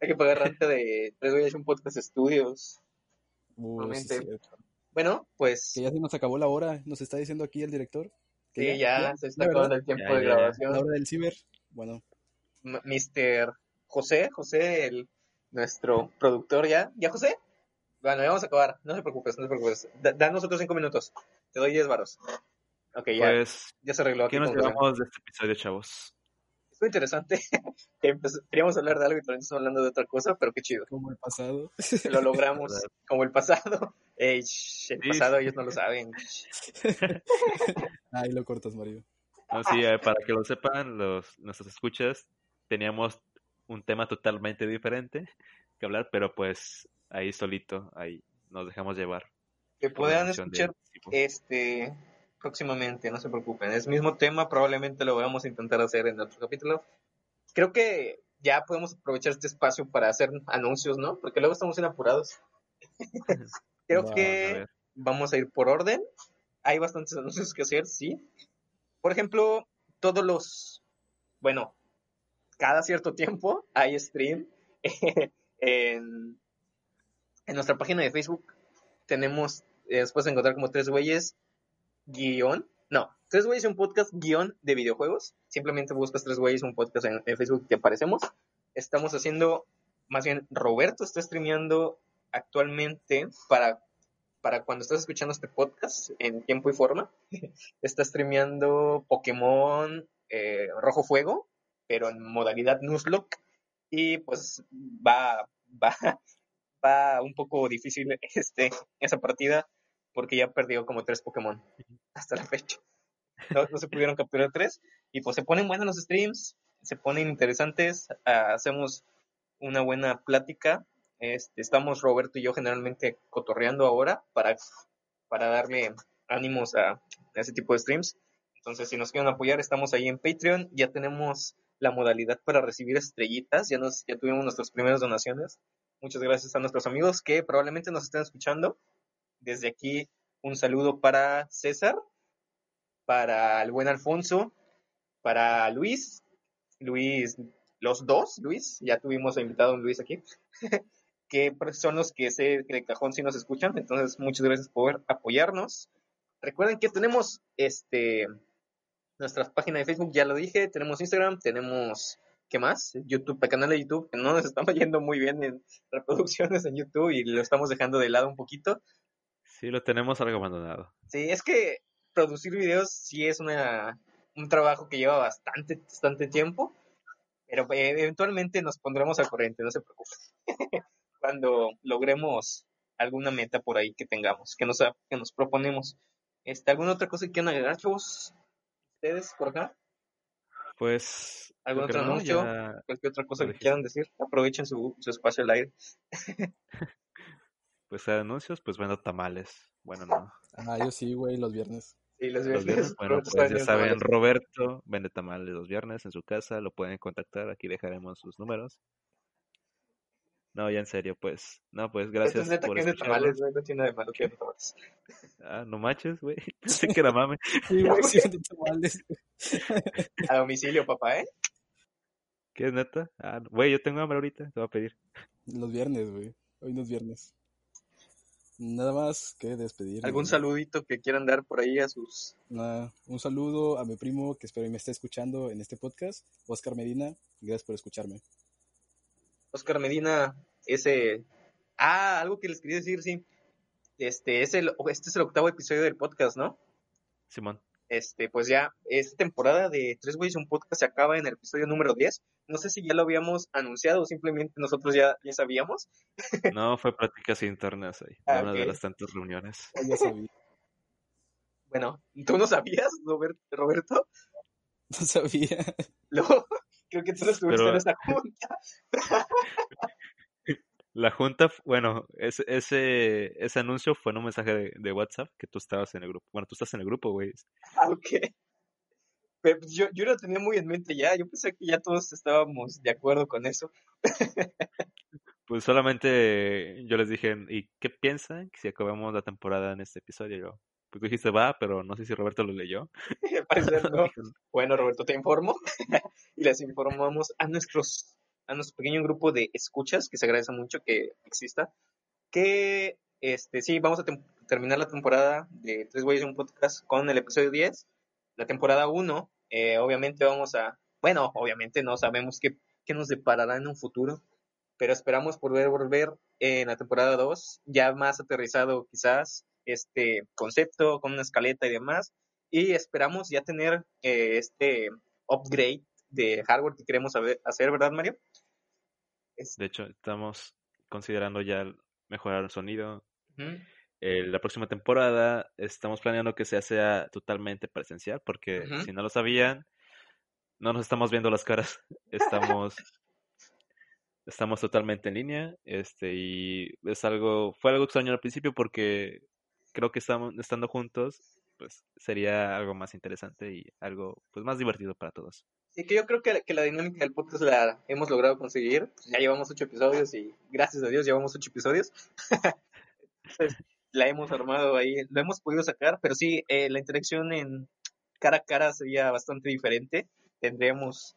Hay que pagar renta de Tres Güeyes y un podcast estudios. Uh, sí. Bueno, pues Que ya se nos acabó la hora, nos está diciendo aquí el director. ¿Que Sí, ya, se está ¿Ya, acabando el tiempo Ya, de ya, grabación. La hora del ciber. Bueno, M- Mr. José, José, el, nuestro productor ya. ¿Ya, José? Bueno, ya vamos a acabar. No te preocupes, no te preocupes. Da- danos otros cinco minutos. Te doy 10 varos. Ok, ya, Pues, ya se arregló aquí. ¿qué nos llevamos de este episodio, chavos? Interesante. Queríamos hablar de algo y también estamos hablando de otra cosa, pero qué chido. como el pasado. Lo logramos como el pasado. Ey, el Sí, pasado sí. ellos no lo saben. Ahí lo cortas, Mario. No, sí, eh, para que lo sepan, los, nuestros escuchas, teníamos un tema totalmente diferente que hablar, pero pues ahí solito, ahí nos dejamos llevar. Que puedan escuchar tipo. este próximamente, no se preocupen. Es el mismo tema, probablemente lo vamos a intentar hacer en otro capítulo. Creo que ya podemos aprovechar este espacio para hacer anuncios, ¿no? Porque luego estamos bien apurados. Creo que vamos a ir por orden. Hay bastantes anuncios que hacer, sí. Por ejemplo, todos los, bueno, cada cierto tiempo hay stream en, en nuestra página de Facebook. Tenemos, eh, después de encontrar como tres güeyes, guion, no, tres güeyes y un podcast, guion de videojuegos. Simplemente buscas tres güeyes, un podcast en, en Facebook y te aparecemos. Estamos haciendo, más bien, Roberto está streameando actualmente para para cuando estás escuchando este podcast en tiempo y forma, está streameando Pokémon eh, Rojo Fuego, pero en modalidad Nuzlocke. Y pues va, va, va un poco difícil este, esa partida porque ya perdió como tres Pokémon hasta la fecha. No, no se pudieron capturar tres. Y pues se ponen buenos los streams, se ponen interesantes, ah, hacemos una buena plática este, estamos Roberto y yo generalmente cotorreando ahora para, para darle ánimos a, a ese tipo de streams. Entonces, si nos quieren apoyar, estamos ahí en Patreon. Ya tenemos la modalidad para recibir estrellitas. Ya, nos, ya tuvimos nuestras primeras donaciones. Muchas gracias a nuestros amigos que probablemente nos estén escuchando. Desde aquí, un saludo para César, para el buen Alfonso, para Luis, Luis, los dos, Luis, ya tuvimos invitado a un Luis aquí, que son los que sé que de cajón sí nos escuchan, entonces muchas gracias por apoyarnos. Recuerden que tenemos este nuestra página de Facebook, ya lo dije, tenemos Instagram, tenemos ¿qué más? YouTube, el canal de YouTube, que no nos estamos yendo muy bien en reproducciones en YouTube y lo estamos dejando de lado un poquito. Sí, lo tenemos algo abandonado. Sí, es que producir videos sí es una, un trabajo que lleva bastante, bastante tiempo, pero eh, eventualmente nos pondremos al corriente, no se preocupen. Cuando logremos alguna meta por ahí que tengamos, que nos, que nos proponemos. Este, ¿Alguna otra cosa que quieran agregar, chavos? ¿Ustedes por acá? Pues, ¿Algún otro no, anuncio? ya- Cualquier otra cosa que quieran decir, aprovechen su, su espacio al aire. pues anuncios, pues vendo tamales. Bueno, no. Ah, yo sí, güey, los viernes. Sí, los Los viernes, bueno, pues ya saben. Roberto vende tamales los viernes en su casa, lo pueden contactar, aquí dejaremos sus números. No, ya en serio, pues. No, pues gracias es neta por que es de tamales, güey, no tiene nada de malo que tamales. Ah, no manches, güey. Pensé que era mame. Sí, güey, sí, venden tamales. A domicilio, papá, ¿eh? ¿Qué es neta? Ah, güey, yo tengo hambre ahorita, te voy a pedir. Los viernes, güey. Hoy no es viernes. Nada más que despedir. ¿Algún saludito que quieran dar por ahí a sus... Nada, un saludo a mi primo que espero y me esté escuchando en este podcast, Oscar Medina. Gracias por escucharme. Oscar Medina, ese... Ah, algo que les quería decir, sí. Este es el, este es el octavo episodio del podcast, ¿no? Simón. Este, pues ya, esta temporada de Tres Güeyes y un Podcast se acaba en el episodio número 10. No sé si ya lo habíamos anunciado o simplemente nosotros ya, ya sabíamos. No, fue pláticas internas ahí. Ah, una de las tantas reuniones. Oh, ya sabía. Bueno, ¿tú no sabías, Robert- Roberto? No sabía. Luego, creo que tú no estuviste Pero- en esa junta. La junta, bueno, ese, ese, ese anuncio fue en un mensaje de, de WhatsApp que tú estabas en el grupo. Bueno, tú estás en el grupo, güey. Ah, ok. Pero pues, yo, yo lo tenía muy en mente ya. Yo pensé que ya todos estábamos de acuerdo con eso. Pues solamente yo les dije, ¿y qué piensan si acabamos la temporada en este episodio? Yo, pues tú dijiste, va, pero no sé si Roberto lo leyó. Al parecer no. Bueno, Roberto, te informo. y les informamos a nuestros, a nuestro pequeño grupo de escuchas, que se agradece mucho que exista, que este sí, vamos a terminar la temporada de Tres Güeyes y un Podcast con el episodio 10. la temporada 1. Eh, obviamente vamos a, bueno, obviamente no sabemos qué, qué nos deparará en un futuro, pero esperamos poder volver en la temporada 2, ya más aterrizado quizás este concepto, con una escaleta y demás, y esperamos ya tener eh, este upgrade de hardware que queremos hacer, ¿verdad, Mario? De hecho, estamos considerando ya mejorar el sonido. Eh, la próxima temporada estamos planeando que sea, sea totalmente presencial, porque si no lo sabían, no nos estamos viendo las caras, estamos estamos totalmente en línea, este y es algo fue algo extraño al principio porque creo que estamos estando juntos pues sería algo más interesante y algo pues más divertido para todos. Sí, que yo creo que, que la dinámica del podcast la hemos logrado conseguir. Ya llevamos ocho episodios y gracias a Dios llevamos ocho episodios. la hemos armado ahí, lo hemos podido sacar, pero sí, eh, la interacción en cara a cara sería bastante diferente. Tendríamos,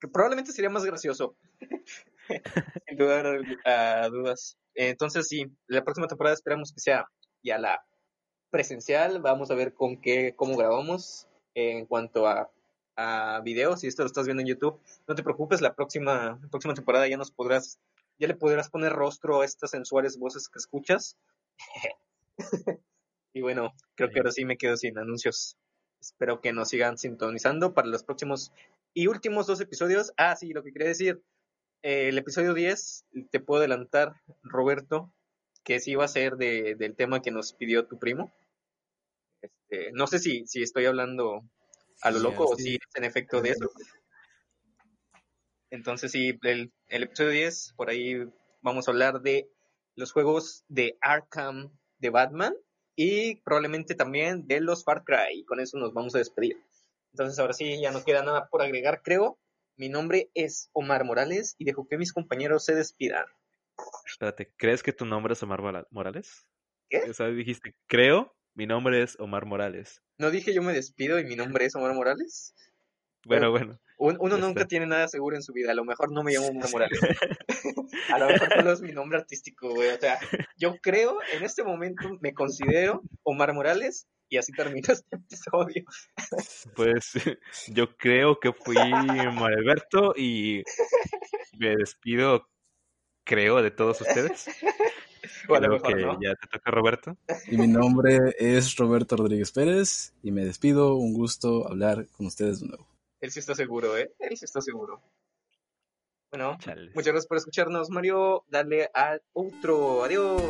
que probablemente sería más gracioso, sin dudar a dudas. Entonces sí, la próxima temporada esperamos que sea ya la presencial, vamos a ver con qué, cómo grabamos en cuanto a, a videos, si esto lo estás viendo en YouTube, no te preocupes, la próxima, la próxima temporada ya nos podrás, ya le podrás poner rostro a estas sensuales voces que escuchas. y bueno, creo que ahora sí me quedo sin anuncios. Espero que nos sigan sintonizando para los próximos y últimos dos episodios. Ah, sí, lo que quería decir, eh, el episodio 10, te puedo adelantar, Roberto, que sí va a ser de, del tema que nos pidió tu primo. Este, no sé si, si estoy hablando a lo loco o si es en efecto de eso. Entonces sí, el, el episodio 10, por ahí vamos a hablar de los juegos de Arkham de Batman y probablemente también de los Far Cry. Y con eso nos vamos a despedir. Entonces ahora sí, ya no queda nada por agregar, creo. Mi nombre es Omar Morales y dejo que mis compañeros se despidan. Espérate, ¿crees que tu nombre es Omar Morales? ¿Qué? O sea, dijiste, creo, mi nombre es Omar Morales. ¿No dije yo me despido y mi nombre es Omar Morales? Bueno, bueno. uno nunca tiene nada seguro en su vida. A lo mejor no me llamo Omar Morales. a lo mejor no es mi nombre artístico, güey. O sea, yo creo, en este momento me considero Omar Morales y así termina este episodio. Pues yo creo que fui Alberto y me despido creo, de todos ustedes. Creo que ya te toca Roberto. Y mi nombre es Roberto Rodríguez Pérez y me despido. Un gusto hablar con ustedes de nuevo. Él sí está seguro, ¿eh? Él sí está seguro. Bueno, muchas gracias por escucharnos, Mario. Dale al otro. Adiós.